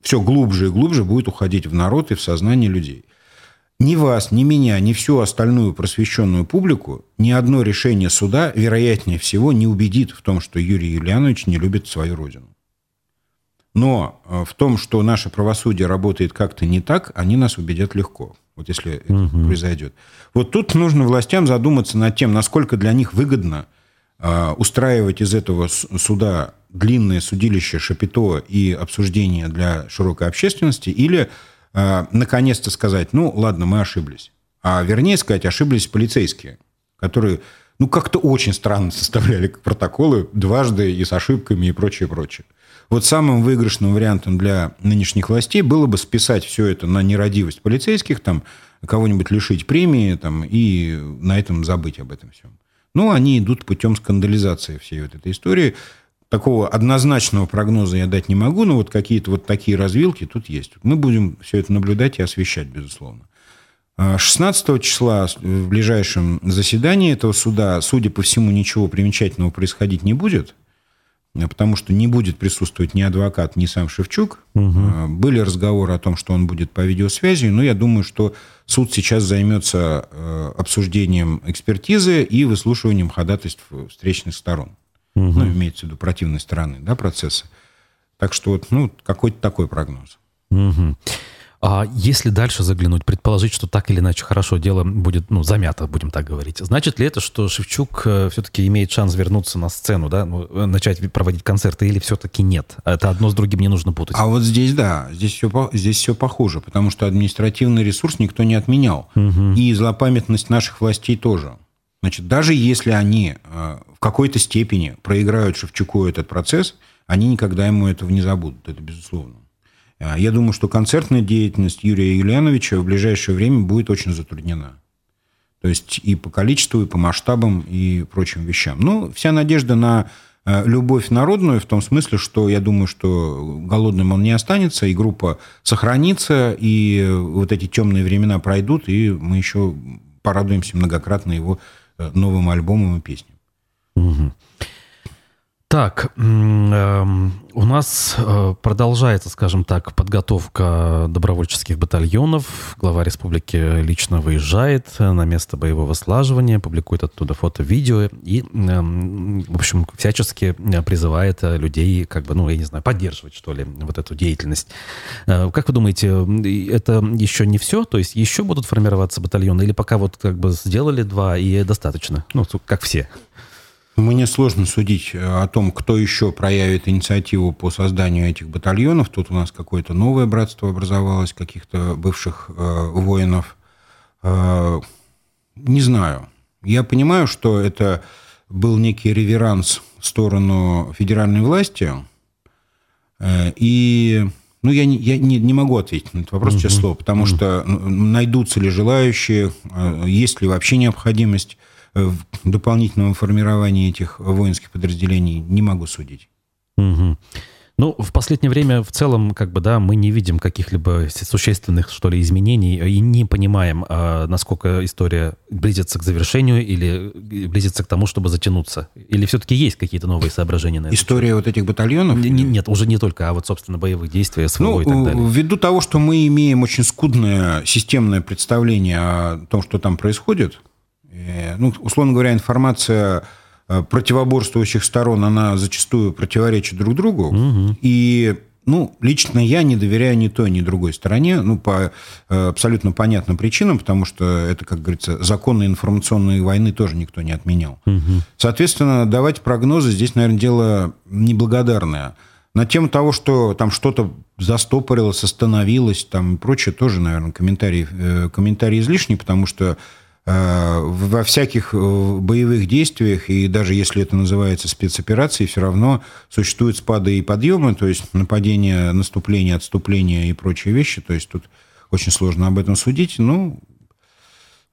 все глубже и глубже будет уходить в народ и в сознание людей – ни вас, ни меня, ни всю остальную просвещенную публику ни одно решение суда, вероятнее всего, не убедит в том, что Юрий Юлианович не любит свою родину. Но э, в том, что наше правосудие работает как-то не так, они нас убедят легко. Вот если это угу. произойдет. Вот тут нужно властям задуматься над тем, насколько для них выгодно э, устраивать из этого суда длинное судилище Шапито и обсуждение для широкой общественности, или наконец-то сказать, ну, ладно, мы ошиблись. А вернее сказать, ошиблись полицейские, которые, ну, как-то очень странно составляли протоколы дважды и с ошибками и прочее, прочее. Вот самым выигрышным вариантом для нынешних властей было бы списать все это на нерадивость полицейских, там, кого-нибудь лишить премии там, и на этом забыть об этом всем. Ну, они идут путем скандализации всей вот этой истории. Такого однозначного прогноза я дать не могу, но вот какие-то вот такие развилки тут есть. Мы будем все это наблюдать и освещать, безусловно. 16 а числа в ближайшем заседании этого суда, судя по всему, ничего примечательного происходить не будет – потому что не будет присутствовать ни адвокат, ни сам Шевчук. Угу. Были разговоры о том, что он будет по видеосвязи, но я думаю, что суд сейчас займется обсуждением экспертизы и выслушиванием ходатайств встречных сторон. Угу. Ну, имеется в виду противной стороны да, процесса. Так что вот, ну, какой-то такой прогноз. Угу. А если дальше заглянуть, предположить, что так или иначе хорошо дело будет, ну, замято, будем так говорить, значит ли это, что Шевчук э, все-таки имеет шанс вернуться на сцену, да, ну, э, начать проводить концерты, или все-таки нет? Это одно с другим не нужно путать. А вот здесь, да, здесь все, здесь все похоже, потому что административный ресурс никто не отменял. Угу. И злопамятность наших властей тоже. Значит, даже если они э, в какой-то степени проиграют Шевчуку этот процесс, они никогда ему этого не забудут, это безусловно. А, я думаю, что концертная деятельность Юрия Юлиановича в ближайшее время будет очень затруднена. То есть и по количеству, и по масштабам, и прочим вещам. Ну, вся надежда на э, любовь народную в том смысле, что я думаю, что голодным он не останется, и группа сохранится, и вот эти темные времена пройдут, и мы еще порадуемся многократно его э, новым альбомом и песням. Угу. Так, эм, у нас э, продолжается, скажем так, подготовка добровольческих батальонов. Глава республики лично выезжает на место боевого слаживания, публикует оттуда фото-видео и, эм, в общем, всячески призывает людей, как бы, ну, я не знаю, поддерживать, что ли, вот эту деятельность. Э, как вы думаете, это еще не все? То есть еще будут формироваться батальоны или пока вот как бы сделали два и достаточно? Ну, как все. Мне сложно судить э, о том, кто еще проявит инициативу по созданию этих батальонов. Тут у нас какое-то новое братство образовалось, каких-то бывших э, воинов. Э, не знаю. Я понимаю, что это был некий реверанс в сторону федеральной власти. Э, и ну, я, не, я не, не могу ответить на этот вопрос, угу. слово, потому угу. что найдутся ли желающие, э, есть ли вообще необходимость в дополнительном формировании этих воинских подразделений не могу судить. Угу. Ну, в последнее время в целом, как бы, да, мы не видим каких-либо существенных, что ли, изменений и не понимаем, а, насколько история близится к завершению или близится к тому, чтобы затянуться. Или все-таки есть какие-то новые соображения на это? История вот этих батальонов? Не, нет, уже не только, а вот, собственно, боевых действий, СВО ну, и так далее. Ввиду того, что мы имеем очень скудное системное представление о том, что там происходит, Э, ну, условно говоря, информация э, противоборствующих сторон, она зачастую противоречит друг другу. Угу. И ну, лично я не доверяю ни той, ни другой стороне, ну, по э, абсолютно понятным причинам, потому что это, как говорится, законы информационной войны тоже никто не отменял. Угу. Соответственно, давать прогнозы здесь, наверное, дело неблагодарное. На тему того, что там что-то застопорилось, остановилось, там и прочее, тоже, наверное, комментарий, комментарий излишний, потому что Э, во всяких э, боевых действиях, и даже если это называется спецоперацией, все равно существуют спады и подъемы, то есть нападение, наступление, отступление и прочие вещи. То есть тут очень сложно об этом судить. Ну,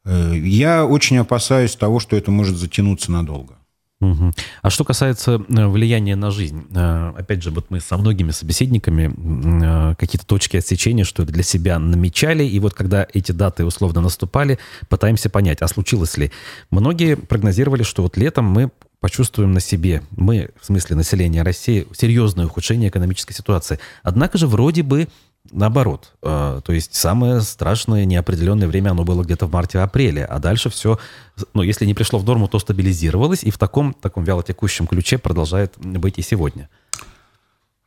э, я очень опасаюсь того, что это может затянуться надолго. Угу. А что касается э, влияния на жизнь, э, опять же, вот мы со многими собеседниками э, какие-то точки отсечения, что это для себя намечали, и вот когда эти даты условно наступали, пытаемся понять, а случилось ли. Многие прогнозировали, что вот летом мы почувствуем на себе, мы, в смысле населения России, серьезное ухудшение экономической ситуации. Однако же вроде бы наоборот. Э, то есть самое страшное неопределенное время оно было где-то в марте-апреле, а дальше все, ну, если не пришло в норму, то стабилизировалось и в таком, таком вялотекущем ключе продолжает быть и сегодня.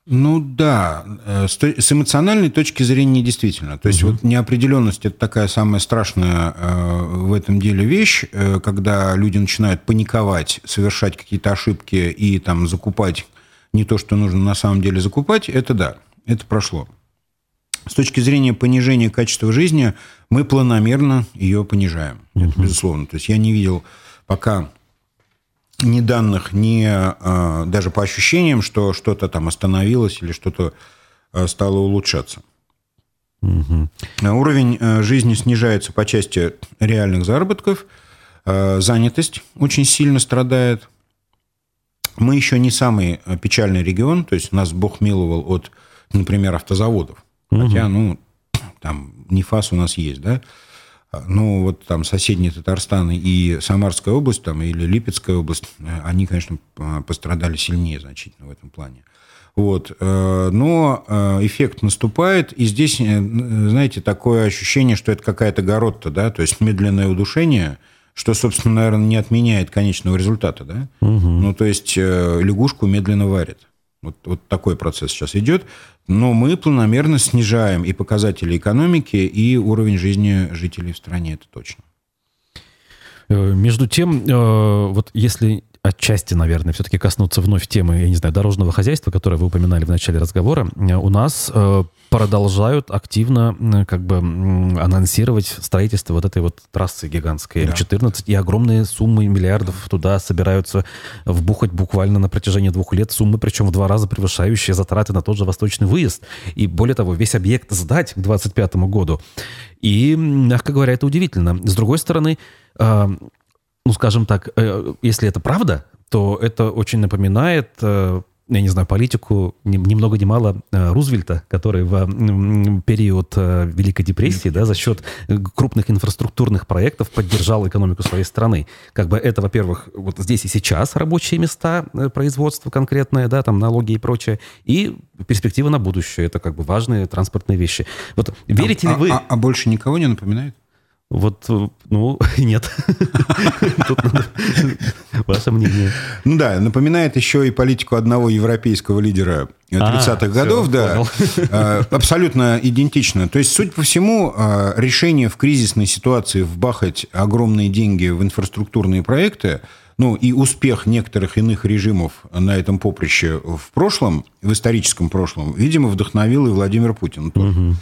Ну да, э, с эмоциональной точки зрения действительно. То есть угу. вот неопределенность это такая самая страшная э, в этом деле вещь, когда люди начинают паниковать, совершать какие-то ошибки и там закупать не то, что нужно на самом деле закупать, это да, это прошло. С точки зрения понижения качества жизни, мы планомерно ее понижаем. Это безусловно. То есть я не видел пока ни данных, ни а, даже по ощущениям, что что-то там остановилось или что-то а, стало улучшаться. Угу. Уровень а, жизни снижается по части реальных заработков, занятость очень сильно страдает. Мы еще не самый печальный регион, то есть нас Бог миловал от, например, автозаводов. Угу. Хотя, ну, там НИФАС у нас есть, да, ну, вот там соседние Татарстан и Самарская область, там, или Липецкая область, э, они, конечно, пострадали сильнее значительно в этом плане. Вот. Э, но э, эффект наступает, и здесь, знаете, такое ощущение, что это какая-то горотта, да, то есть медленное удушение, что, собственно, наверное, не отменяет конечного результата, да. Угу. Ну, то есть лягушку медленно варят. Вот, вот такой процесс сейчас идет. Но мы планомерно снижаем и показатели экономики, и уровень жизни жителей в стране, это точно. Э, между тем, э, вот если отчасти, наверное, все-таки коснуться вновь темы, я не знаю, дорожного хозяйства, которое вы упоминали в начале разговора, э, у нас продолжают активно как бы анонсировать строительство вот этой вот трассы гигантской М14, и огромные суммы миллиардов туда собираются вбухать буквально на протяжении двух лет, суммы причем в два раза превышающие затраты на тот же восточный выезд. И более того, весь объект сдать к 2025 году. И, мягко говоря, это удивительно. С другой стороны, э, ну, скажем так, э, если это правда, то это очень напоминает э, я не знаю, политику ни, ни много ни мало э, Рузвельта, который в период Великой депрессии да, за счет крупных инфраструктурных проектов поддержал экономику своей страны. Как бы это, во-первых, вот здесь и сейчас рабочие места, производство конкретное, да, там налоги и прочее, и перспектива на будущее. Это как бы важные транспортные вещи. Вот верите а, ли вы... А, а больше никого не напоминает? Вот, ну, нет. Тут надо ваше мнение. Ну да, напоминает еще и политику одного европейского лидера 30-х а, годов, да. А, абсолютно идентично. То есть, суть по всему, а, решение в кризисной ситуации вбахать огромные деньги в инфраструктурные проекты, ну и успех некоторых иных режимов на этом поприще в прошлом, в историческом прошлом, видимо, вдохновил и Владимир Путин. Угу.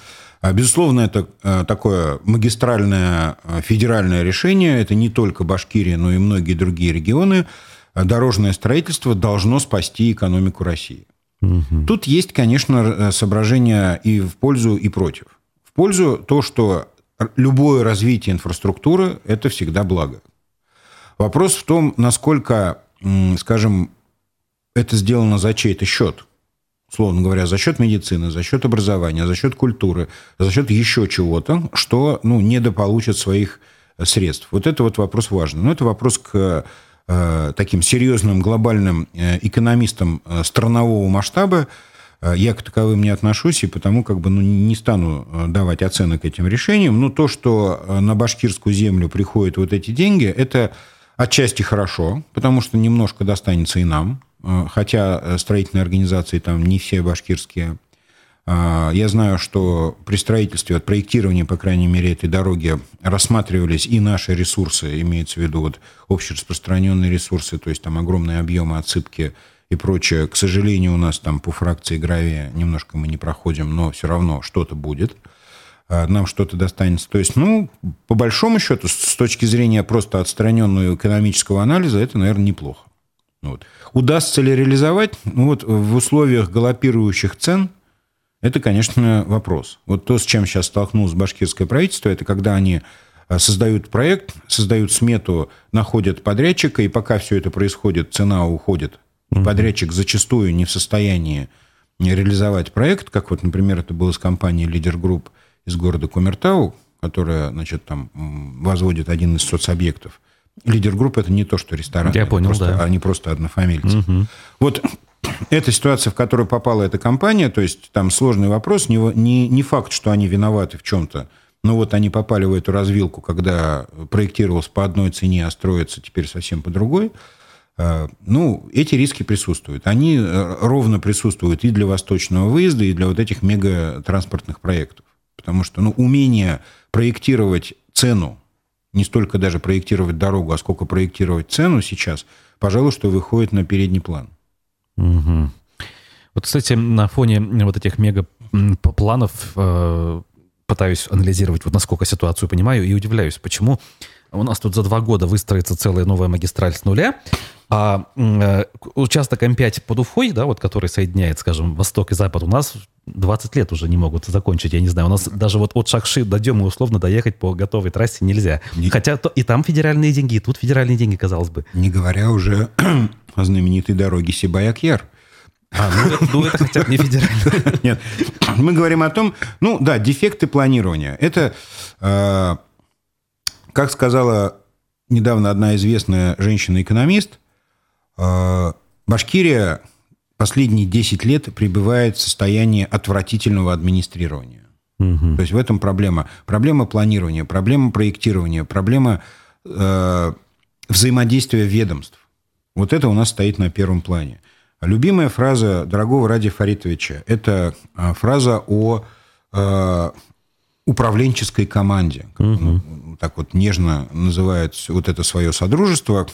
А, безусловно, это э, такое магистральное э, федеральное решение. Это не только Башкирия, но и многие другие регионы. Дорожное строительство должно спасти экономику России. Угу. Тут есть, конечно, э, соображения и в пользу, и против. В пользу то, что любое развитие инфраструктуры – это всегда благо. Вопрос в том, насколько, скажем, это сделано за чей-то счет – условно говоря, за счет медицины, за счет образования, за счет культуры, за счет еще чего-то, что ну, недополучат своих средств. Вот это вот вопрос важный. Но это вопрос к э, таким серьезным глобальным э, экономистам э, странового масштаба. Э, я к таковым не отношусь, и потому как бы ну, не стану э, давать оценок этим решениям. Но то, что на башкирскую землю приходят вот эти деньги, это отчасти хорошо, потому что немножко достанется и нам, Э, хотя э, строительные организации там не все башкирские. А, я знаю, что при строительстве, от проектирования, по крайней мере, этой дороги рассматривались и наши ресурсы, имеется в виду вот общераспространенные ресурсы, то есть там огромные объемы отсыпки и прочее. К сожалению, у нас там по фракции гравия немножко мы не проходим, но все равно что-то будет а, нам что-то достанется. То есть, ну, по большому счету, с точки зрения просто отстраненного экономического анализа, это, наверное, неплохо. Вот. Удастся ли реализовать? Ну, вот в условиях галопирующих цен это, конечно, вопрос. Вот то, с чем сейчас столкнулось башкирское правительство, это когда они э, создают проект, создают смету, находят подрядчика, и пока все это происходит, цена уходит. И подрядчик зачастую не в состоянии реализовать проект, как вот, например, это было с компанией «Лидер Групп» из города Кумертау, которая, значит, там возводит один из соцобъектов. Лидер группы это не то, что ресторан. Я понял, просто, да. Они просто однофамильцы. Угу. Вот эта ситуация, в которую попала эта компания, то есть там сложный вопрос, не, не, не факт, что они виноваты в чем-то, но вот они попали в эту развилку, когда проектировался по одной цене, а строится теперь совсем по другой. А, ну, эти риски присутствуют. Они э, ровно присутствуют и для восточного выезда, и для вот этих мегатранспортных проектов. Потому что ну, умение проектировать цену не столько даже проектировать дорогу, а сколько проектировать цену сейчас, пожалуй, что выходит на передний план. Угу. Вот, кстати, на фоне вот этих мега-планов э, пытаюсь анализировать, вот насколько ситуацию понимаю, и удивляюсь, почему у нас тут за два года выстроится целая новая магистраль с нуля, а э, участок М5 под Уфой, да, вот который соединяет, скажем, Восток и Запад, у нас 20 лет уже не могут закончить, я не знаю. У нас даже вот от Шакши до Демы условно доехать по готовой трассе нельзя. Не... Хотя то, и там федеральные деньги, и тут федеральные деньги, казалось бы. Не говоря уже о знаменитой дороге Сибаяк-Яр. А, ну, это, ну, это хотя бы не федеральные. Нет, мы говорим о том, ну да, дефекты планирования. Это, э, как сказала недавно одна известная женщина-экономист, э, Башкирия последние 10 лет пребывает в состоянии отвратительного администрирования. Угу. То есть в этом проблема. Проблема планирования, проблема проектирования, проблема э, взаимодействия ведомств. Вот это у нас стоит на первом плане. Любимая фраза дорогого Ради Фаритовича – это э, фраза о э, управленческой команде. Угу. Так вот нежно называют вот это свое содружество.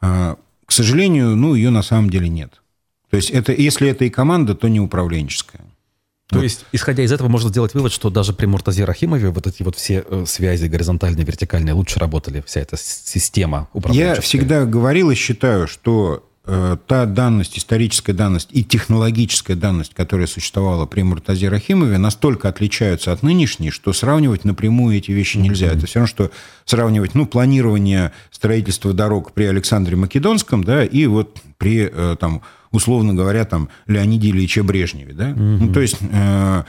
Э, к сожалению, ну, ее на самом деле нет. То есть это, если это и команда, то не управленческая. То вот. есть, исходя из этого, можно сделать вывод, что даже при Муртазе Рахимове вот эти вот все э, связи горизонтальные, вертикальные лучше работали, вся эта система управленческая. Я всегда говорил и считаю, что та данность, историческая данность и технологическая данность, которая существовала при Муртазе Рахимове, настолько отличаются от нынешней, что сравнивать напрямую эти вещи нельзя. Mm-hmm. Это все равно, что сравнивать ну, планирование строительства дорог при Александре Македонском да, и вот при э, там, условно говоря, там, Леониде Ильиче Брежневе. Да? Угу. Ну, то есть э,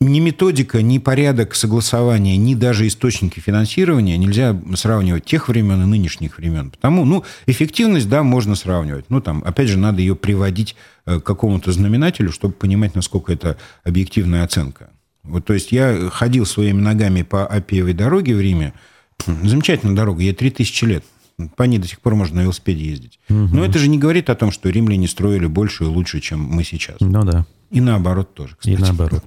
ни методика, ни порядок согласования, ни даже источники финансирования нельзя сравнивать тех времен и нынешних времен. Потому, ну, эффективность, да, можно сравнивать. Ну, там, опять же, надо ее приводить э, к какому-то знаменателю, чтобы понимать, насколько это объективная оценка. Вот, то есть я ходил своими ногами по Апиевой дороге в Риме. Замечательная дорога, ей 3000 лет. По ней до сих пор можно на велосипеде ездить. Угу. Но это же не говорит о том, что римляне строили больше и лучше, чем мы сейчас. Ну да. И наоборот тоже, кстати. И наоборот.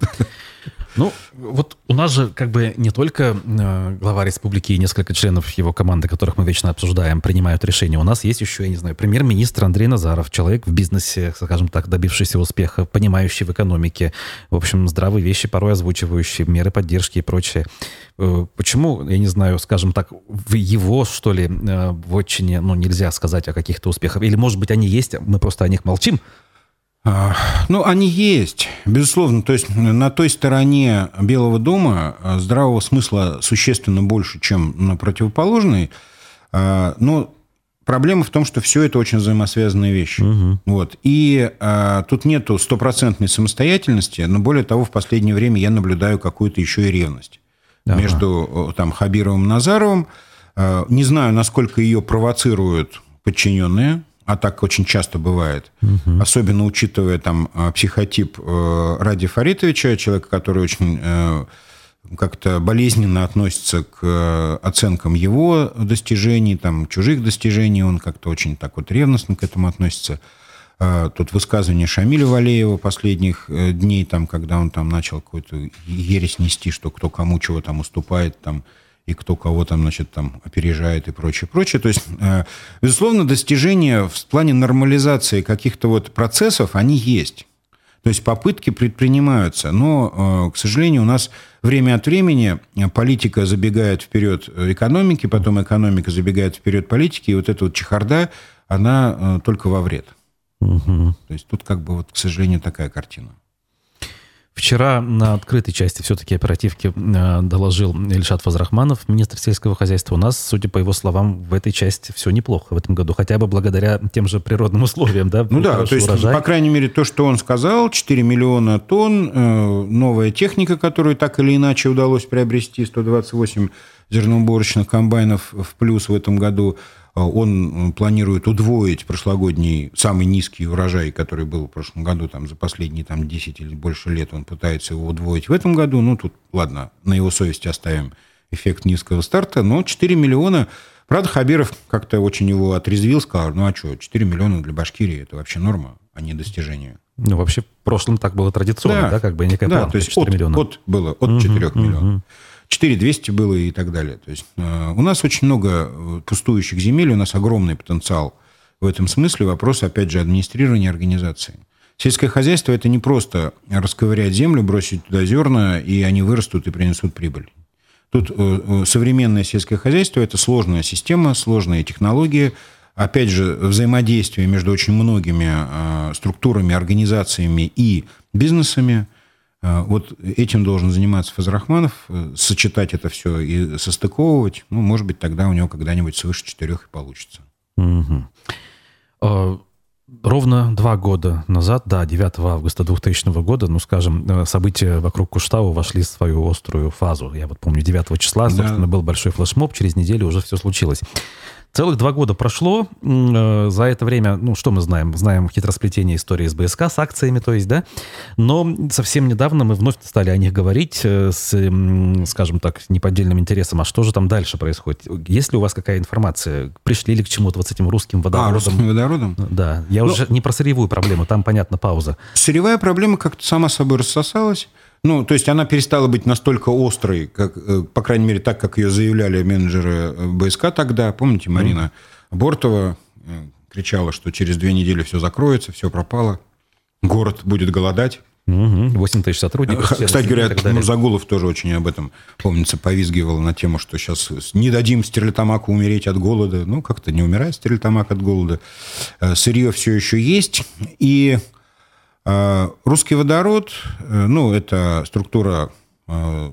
Ну, вот у нас же как бы не только э, глава республики и несколько членов его команды, которых мы вечно обсуждаем, принимают решения. У нас есть еще, я не знаю, премьер-министр Андрей Назаров, человек в бизнесе, скажем так, добившийся успеха, понимающий в экономике, в общем, здравые вещи порой озвучивающий, меры поддержки и прочее. Э, почему, я не знаю, скажем так, в его, что ли, э, в отчине, ну, нельзя сказать о каких-то успехах? Или, может быть, они есть, мы просто о них молчим? А, ну, они есть, безусловно. То есть на той стороне Белого дома а, здравого смысла существенно больше, чем на противоположной. А, но проблема в том, что все это очень взаимосвязанные вещи. Угу. Вот. И а, тут нету стопроцентной самостоятельности, но более того, в последнее время я наблюдаю какую-то еще и ревность ага. между там, Хабировым и Назаровым. Не знаю, насколько ее провоцируют подчиненные, а так очень часто бывает, угу. особенно учитывая там а, психотип э, Ради Фаритовича, человека, который очень э, как-то болезненно относится к э, оценкам его достижений, там, чужих достижений, он как-то очень так вот ревностно к этому относится. Тут высказывание Шамиля Валеева последних дней, там, когда он там начал какую-то ересь нести, что кто кому чего там уступает, там, и кто кого там, значит, там опережает и прочее, прочее. То есть, э, безусловно, достижения в плане нормализации каких-то вот процессов, они есть. То есть попытки предпринимаются, но, э, к сожалению, у нас время от времени политика забегает вперед экономики, потом экономика забегает вперед политики, и вот эта вот чехарда, она э, только во вред. Угу. То есть тут как бы вот, к сожалению, такая картина. Вчера на открытой части все-таки оперативки э, доложил Ильшат Фазрахманов, министр сельского хозяйства. У нас, судя по его словам, в этой части все неплохо в этом году, хотя бы благодаря тем же природным условиям, да? Ну да, то есть, урожай. по крайней мере, то, что он сказал, 4 миллиона тонн, э, новая техника, которую так или иначе удалось приобрести, 128 зерноуборочных комбайнов в плюс в этом году – а он планирует удвоить прошлогодний самый низкий урожай, который был в прошлом году, там, за последние там, 10 или больше лет, он пытается его удвоить в этом году. Ну, тут, ладно, на его совести оставим эффект низкого старта, но 4 миллиона... Правда, Хабиров как-то очень его отрезвил, сказал, ну а что, 4 миллиона для Башкирии – это вообще норма, а не достижение. Ну, вообще, в прошлом так было традиционно, да, да как бы некая да, планка, то есть 4 от, миллиона. от было, от 4 угу, миллионов. Угу. 4200 было и так далее. То есть э, у нас очень много э, пустующих земель, у нас огромный потенциал в этом смысле. Вопрос, опять же, администрирования организации. Сельское хозяйство – это не просто расковырять землю, бросить туда зерна, и они вырастут и принесут прибыль. Тут современное сельское хозяйство – это сложная система, сложные технологии, опять же, взаимодействие между очень многими структурами, организациями и бизнесами – вот этим должен заниматься Фазрахманов, э, сочетать это все и состыковывать. Ну, может быть, тогда у него когда-нибудь свыше четырех и получится. Угу. Ровно два года назад, да, 9 августа 2000 года, ну, скажем, э, события вокруг Куштау вошли в свою острую фазу. Я вот помню, 9 числа, собственно, да. был большой флешмоб, через неделю уже все случилось. Целых два года прошло. Э, за это время, ну, что мы знаем? Знаем хитросплетение истории с БСК, с акциями, то есть, да. Но совсем недавно мы вновь стали о них говорить э, с, скажем так, неподдельным интересом. А что же там дальше происходит? Есть ли у вас какая информация? Пришли ли к чему-то вот с этим русским водородом? А, русским водородом? Да. Я ну, уже не про сырьевую проблему, там, понятно, пауза. Сырьевая проблема как-то сама собой рассосалась. Ну, то есть она перестала быть настолько острой, как, э, по крайней мере, так, как ее заявляли менеджеры э, БСК тогда. Помните, Марина mm. Бортова э, кричала, что через две недели все закроется, все пропало, город будет голодать. Угу. 8 тысяч сотрудников. Кстати говоря, Мурзагулов тоже очень об этом, помнится, повизгивал на тему, что сейчас не дадим Стерлитамаку умереть от голода. Ну, как-то не умирает Стерлитамак от голода. Сырье все еще есть. И русский водород, э, ну, это структура э,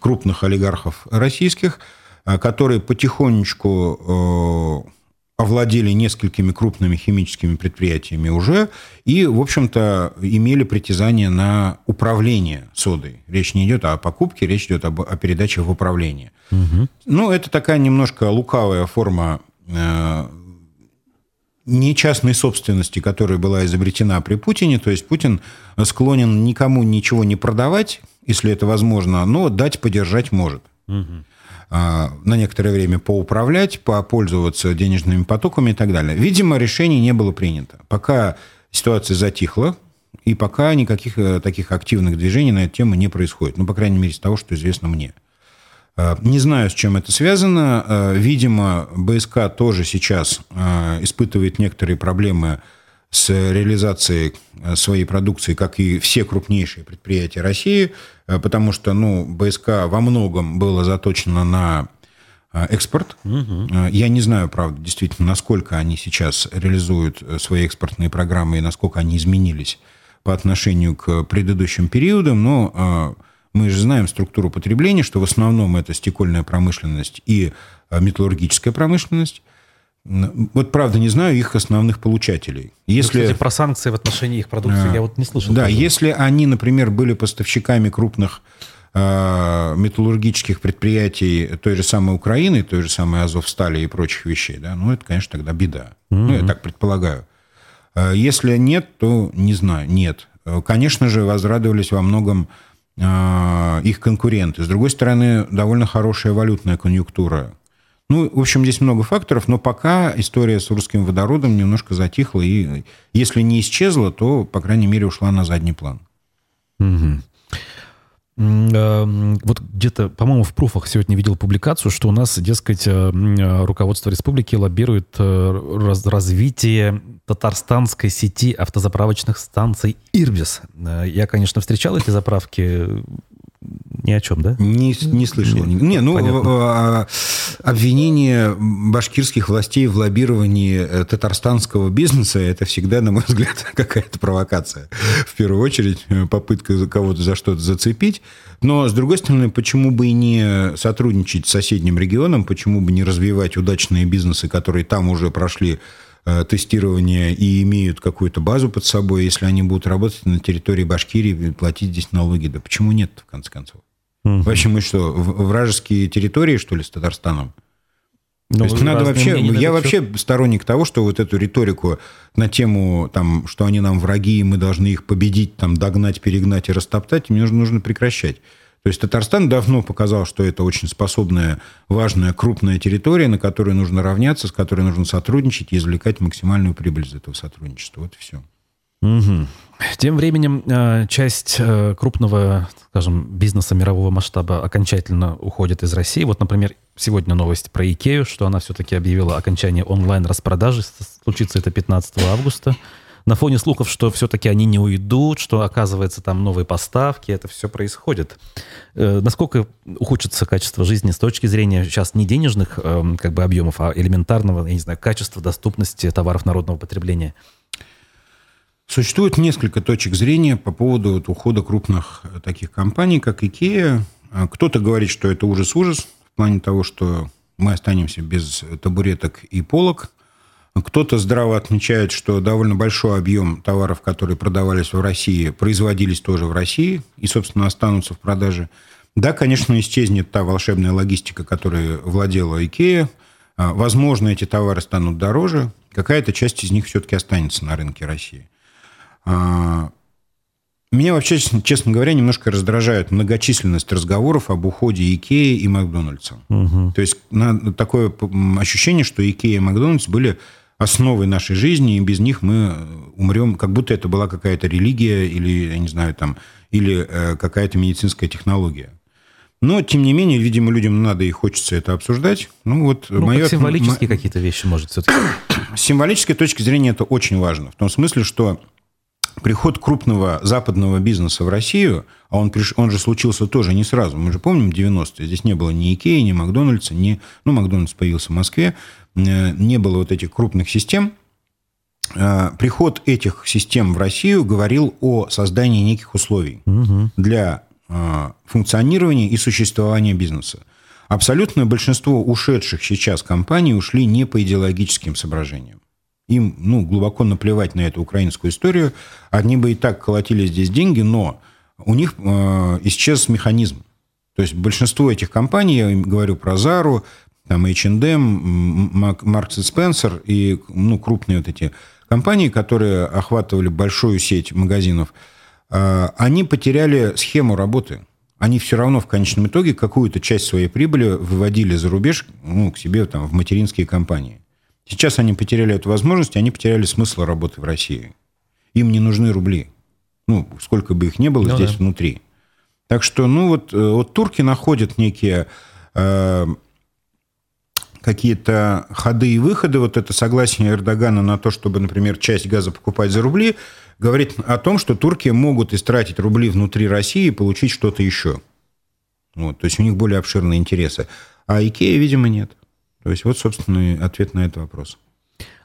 крупных олигархов российских, э, которые потихонечку овладели несколькими крупными химическими предприятиями уже и, в общем-то, имели притязание на управление содой. Речь не идет о покупке, речь идет об, о передаче в управление. Угу. Ну, это такая немножко лукавая форма не частной собственности, которая была изобретена при Путине. То есть Путин склонен никому ничего не продавать, если это возможно, но дать, подержать может. Угу. На некоторое время поуправлять, попользоваться денежными потоками и так далее. Видимо, решение не было принято. Пока ситуация затихла, и пока никаких э, таких активных движений на эту тему не происходит. Ну, по крайней мере, из того, что известно мне. Э, не знаю, с чем это связано. Э, видимо, БСК тоже сейчас э, испытывает некоторые проблемы с реализацией своей продукции, как и все крупнейшие предприятия России, потому что ну, БСК во многом было заточено на экспорт. Угу. Я не знаю, правда, действительно, насколько они сейчас реализуют свои экспортные программы и насколько они изменились по отношению к предыдущим периодам, но мы же знаем структуру потребления, что в основном это стекольная промышленность и а, металлургическая промышленность. Вот правда не знаю их основных получателей. Ну, если... Кстати, про санкции в отношении их продукции а, я вот не слышал. Да, если они, например, были поставщиками крупных э, металлургических предприятий той же самой Украины, той же самой Азовстали и прочих вещей, да, ну это, конечно, тогда беда. Mm-hmm. Ну, я так предполагаю. Если нет, то не знаю, нет. Конечно же, возрадовались во многом их конкуренты. С другой стороны, довольно хорошая валютная конъюнктура. Ну, в общем, здесь много факторов, но пока история с русским водородом немножко затихла и, если не исчезла, то, по крайней мере, ушла на задний план. Угу. Вот где-то, по-моему, в пруфах сегодня видел публикацию, что у нас, дескать, э, руководство республики лоббирует э, раз развитие татарстанской сети автозаправочных станций «Ирбис». Э, я, конечно, встречал эти заправки ни о чем, да? Не, не слышал. Не, не ну, Понятно. А, обвинение башкирских властей в лоббировании э, татарстанского бизнеса – это всегда, на мой взгляд, какая-то провокация. В первую очередь, э, попытка кого-то за что-то зацепить. Но, с другой стороны, почему бы и не сотрудничать с соседним регионом, почему бы не развивать удачные бизнесы, которые там уже прошли Э, тестирования и имеют какую-то базу под собой, если они будут работать на территории Башкирии, платить здесь налоги. Да почему нет, в конце концов? Угу. Вообще мы что, вражеские территории, что ли, с Татарстаном? Но То есть надо вообще, я вообще сторонник того, что вот эту риторику на тему, там, что они нам враги, и мы должны их победить, там, догнать, перегнать и растоптать, мне нужно, нужно прекращать. То есть Татарстан давно показал, что это очень способная, важная, крупная территория, на которой нужно равняться, с которой нужно сотрудничать и извлекать максимальную прибыль из этого сотрудничества. Вот и все. Угу. Тем временем э, часть э, крупного, скажем, бизнеса мирового масштаба окончательно уходит из России. Вот, например, сегодня новость про Икею, что она все-таки объявила окончание онлайн-распродажи. Случится это 15 августа. На фоне слухов, что все-таки они не уйдут, что, оказывается, там новые поставки, это все происходит. Э, насколько ухудшится качество жизни с точки зрения сейчас не денежных э, как бы объемов, а элементарного, я не знаю, качества доступности товаров народного потребления? Существует несколько точек зрения по поводу вот ухода крупных э, таких компаний, как IKEA. А, кто-то говорит, что это ужас-ужас в плане того, что мы останемся без табуреток и полок. Кто-то здраво отмечает, что довольно большой объем товаров, которые продавались в России, производились тоже в России и, собственно, останутся в продаже. Да, конечно, исчезнет та волшебная логистика, которой владела IKEA. А, возможно, эти товары станут дороже. Какая-то часть из них все-таки останется на рынке России. А, меня вообще, честно говоря, немножко раздражает многочисленность разговоров об уходе Икеи и Макдональдса. Угу. То есть на, такое ощущение, что Икея и Макдональдс были основой нашей жизни, и без них мы умрем, как будто это была какая-то религия или, я не знаю, там, или э, какая-то медицинская технология. Но, тем не менее, видимо, людям надо и хочется это обсуждать. Ну, вот ну, мое... символические м- какие-то вещи, может, все-таки. С символической точки зрения это очень важно. В том смысле, что приход крупного западного бизнеса в Россию, а он, приш... он же случился тоже не сразу, мы же помним 90-е, здесь не было ни Икеи, ни Макдональдса, ни... ну, Макдональдс появился в Москве, э, не было вот этих крупных систем. Э, приход этих систем в Россию говорил о создании неких условий угу. для э, функционирования и существования бизнеса. Абсолютное большинство ушедших сейчас компаний ушли не по идеологическим соображениям. Им ну, глубоко наплевать на эту украинскую историю. Они бы и так колотили здесь деньги, но у них э, исчез механизм. То есть большинство этих компаний, я говорю про Зару, там H&M, Marks Spencer и ну, крупные вот эти компании, которые охватывали большую сеть магазинов, э, они потеряли схему работы. Они все равно в конечном итоге какую-то часть своей прибыли выводили за рубеж ну, к себе там, в материнские компании. Сейчас они потеряли эту возможность, они потеряли смысл работы в России. Им не нужны рубли. Ну, сколько бы их ни было ну, здесь да. внутри. Так что, ну, вот, э, вот турки находят некие э, какие-то ходы и выходы. Вот это согласие Эрдогана на то, чтобы, например, часть газа покупать за рубли, говорит о том, что турки могут истратить рубли внутри России и получить что-то еще. Вот, то есть у них более обширные интересы. А Икея, видимо, нет. То есть вот, собственно, ответ на этот вопрос.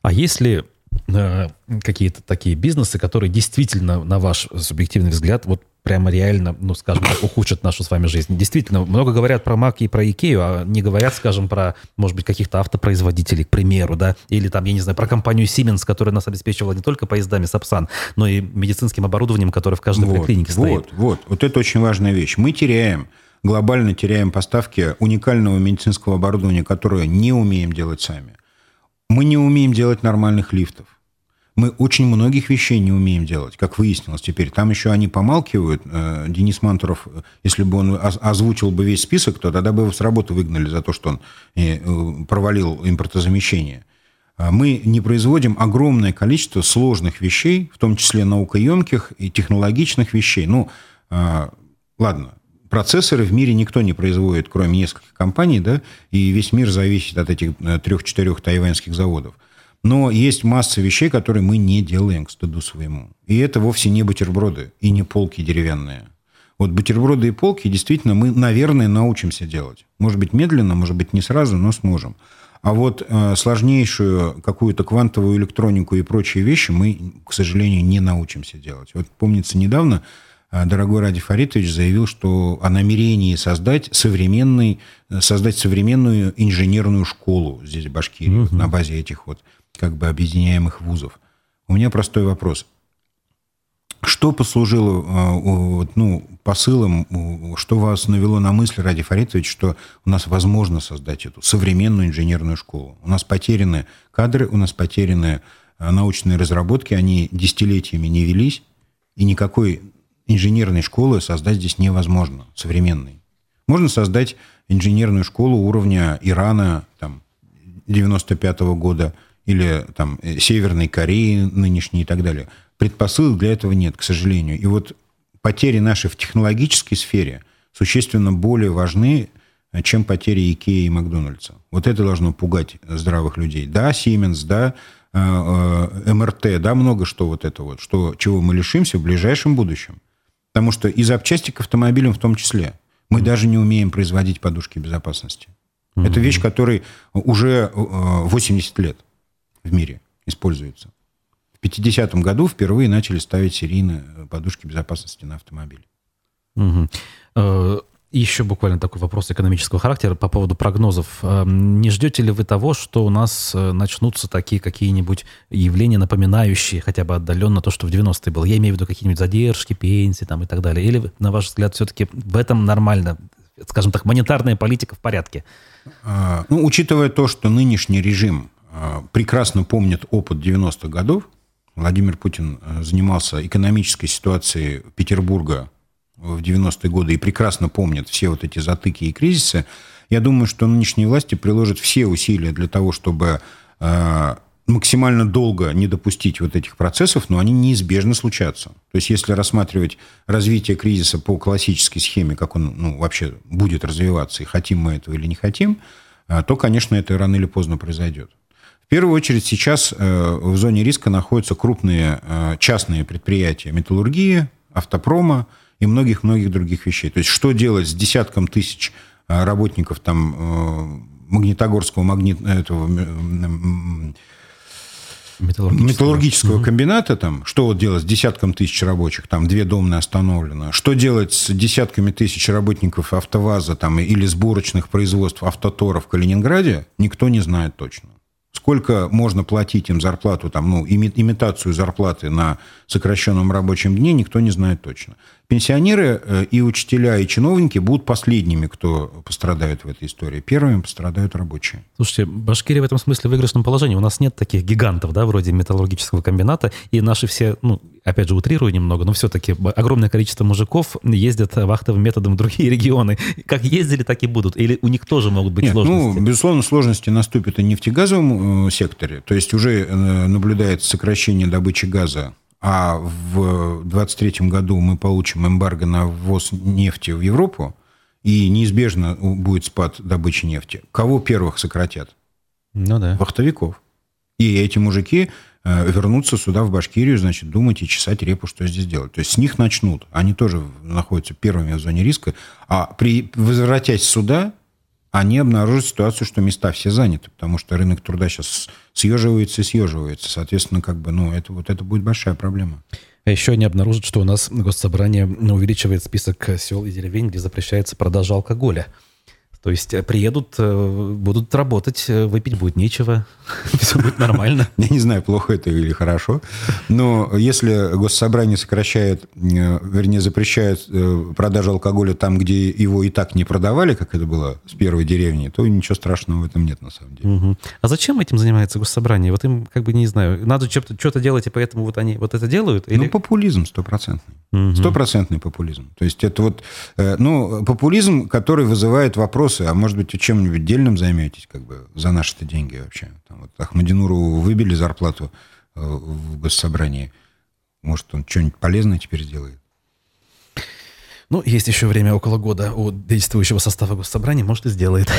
А если э, какие-то такие бизнесы, которые действительно, на ваш субъективный взгляд, вот прямо реально, ну, скажем так, ухудшат нашу с вами жизнь. Действительно, много говорят про Мак и про Икею, а не говорят, скажем, про, может быть, каких-то автопроизводителей, к примеру, да, или там, я не знаю, про компанию Siemens, которая нас обеспечивала не только поездами Сапсан, но и медицинским оборудованием, которое в каждой вот, поликлинике стоит. Вот, вот, вот это очень важная вещь. Мы теряем глобально теряем поставки уникального медицинского оборудования, которое не умеем делать сами. Мы не умеем делать нормальных лифтов. Мы очень многих вещей не умеем делать, как выяснилось теперь. Там еще они помалкивают. Э, Денис Мантуров, если бы он озвучил бы весь список, то тогда бы его с работы выгнали за то, что он э, провалил импортозамещение. А мы не производим огромное количество сложных вещей, в том числе наукоемких и технологичных вещей. Ну, а, ладно, процессоры в мире никто не производит, кроме нескольких компаний, да, и весь мир зависит от этих э, трех-четырех тайваньских заводов. Но есть масса вещей, которые мы не делаем к стыду своему. И это вовсе не бутерброды и не полки деревянные. Вот бутерброды и полки действительно мы, наверное, научимся делать. Может быть, медленно, может быть, не сразу, но сможем. А вот э, сложнейшую какую-то квантовую электронику и прочие вещи мы, к сожалению, не научимся делать. Вот помнится недавно дорогой Ради Фаритович заявил, что о намерении создать современный, создать современную инженерную школу здесь, в Башкирии, угу. на базе этих вот как бы объединяемых вузов. У меня простой вопрос. Что послужило а, ну, посылом, что вас навело на мысль, Ради Фаритович, что у нас возможно создать эту современную инженерную школу? У нас потеряны кадры, у нас потеряны а, научные разработки, они десятилетиями не велись, и никакой инженерной школы создать здесь невозможно, современной. Можно создать инженерную школу уровня Ирана там, 95 -го года или там, э, Северной Кореи нынешней и так далее. Предпосылок для этого нет, к сожалению. И вот потери наши в технологической сфере существенно более важны, э, чем потери Икеи и Макдональдса. Вот это должно пугать здравых людей. Да, Siemens, да, МРТ, да, много что вот это вот, что, чего мы лишимся в ближайшем будущем. Потому что и запчасти к автомобилям в том числе. Мы mm-hmm. даже не умеем производить подушки безопасности. Mm-hmm. Это вещь, которой уже 80 лет в мире используется. В 50-м году впервые начали ставить серийные подушки безопасности на автомобиль. Угу. Еще буквально такой вопрос экономического характера по поводу прогнозов. Эм, не ждете ли вы того, что у нас э, начнутся такие какие-нибудь явления, напоминающие хотя бы отдаленно то, что в 90-е было? Я имею в виду какие-нибудь задержки, пенсии там и так далее. Или, на ваш взгляд, все-таки в этом нормально, скажем так, монетарная политика в порядке? А, ну, учитывая то, что нынешний режим а, прекрасно помнит опыт 90-х годов, Владимир Путин э, занимался экономической ситуацией Петербурга в 90-е годы и прекрасно помнят все вот эти затыки и кризисы, я думаю, что нынешние власти приложат все усилия для того, чтобы э, максимально долго не допустить вот этих процессов, но они неизбежно случатся. То есть если рассматривать развитие кризиса по классической схеме, как он ну, вообще будет развиваться, и хотим мы этого или не хотим, э, то, конечно, это рано или поздно произойдет. В первую очередь сейчас э, в зоне риска находятся крупные частные предприятия металлургии, автопрома, и многих-многих других вещей. То есть что делать с десятком тысяч э, работников там э, Магнитогорского магнит, этого, металлургического, металлургического угу. комбината, там, что вот делать с десятком тысяч рабочих, там две домные остановлено, что делать с десятками тысяч работников АвтоВАЗа там, или сборочных производств автотора в Калининграде, никто не знает точно. Сколько можно платить им зарплату, там, ну, имитацию зарплаты на сокращенном рабочем дне, никто не знает точно. Пенсионеры э, и учителя, и чиновники будут последними, кто пострадает в этой истории. Первыми пострадают рабочие. Слушайте, Башкирия в этом смысле в выигрышном положении. У нас нет таких гигантов, да, вроде металлургического комбината, и наши все, ну, опять же, утрирую немного, но все-таки огромное количество мужиков ездят вахтовым методом в другие регионы. Как ездили, так и будут. Или у них тоже могут быть Нет, ну, сложности? Ну, безусловно, сложности наступят и в нефтегазовом э, секторе. То есть уже э, наблюдается сокращение добычи газа а в 2023 году мы получим эмбарго на ввоз нефти в Европу, и неизбежно будет спад добычи нефти, кого первых сократят? Ну да. Вахтовиков. И эти мужики э, вернутся сюда, в Башкирию, значит, думать и чесать репу, что здесь делать. То есть с них начнут. Они тоже находятся первыми в зоне риска. А при, возвратясь сюда, они обнаружат ситуацию, что места все заняты, потому что рынок труда сейчас съеживается и съеживается. Соответственно, как бы, ну, это, вот это будет большая проблема. А еще они обнаружат, что у нас госсобрание увеличивает список сел и деревень, где запрещается продажа алкоголя. То есть э, приедут, э, будут работать, э, выпить будет нечего, все будет нормально. Я не знаю, плохо это или хорошо, но если госсобрание сокращает, вернее, запрещает продажу алкоголя там, где его и так не продавали, как это было с первой деревни, то ничего страшного в этом нет на самом деле. Угу. А зачем этим занимается госсобрание? Вот им, как бы, не знаю, надо что-то, что-то делать, и поэтому вот они вот это делают? Или... Ну, популизм стопроцентный. Стопроцентный популизм. То есть это вот, ну, популизм, который вызывает вопрос вопросы, а может быть, чем-нибудь дельным займетесь, как бы, за наши-то деньги вообще. Там, вот Ахмадинуру выбили зарплату э, в госсобрании. Может, он что-нибудь полезное теперь сделает? Ну, есть еще время около года у действующего состава госсобрания, может, и сделает.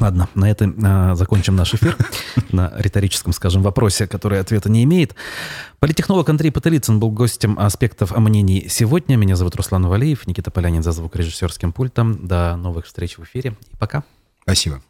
Ладно, на этом э, закончим наш эфир на риторическом, скажем, вопросе, который ответа не имеет. Политехнолог Андрей Потылицын был гостем аспектов мнений сегодня. Меня зовут Руслан Валиев, Никита Полянин за звукорежиссерским пультом. До новых встреч в эфире и пока. Спасибо.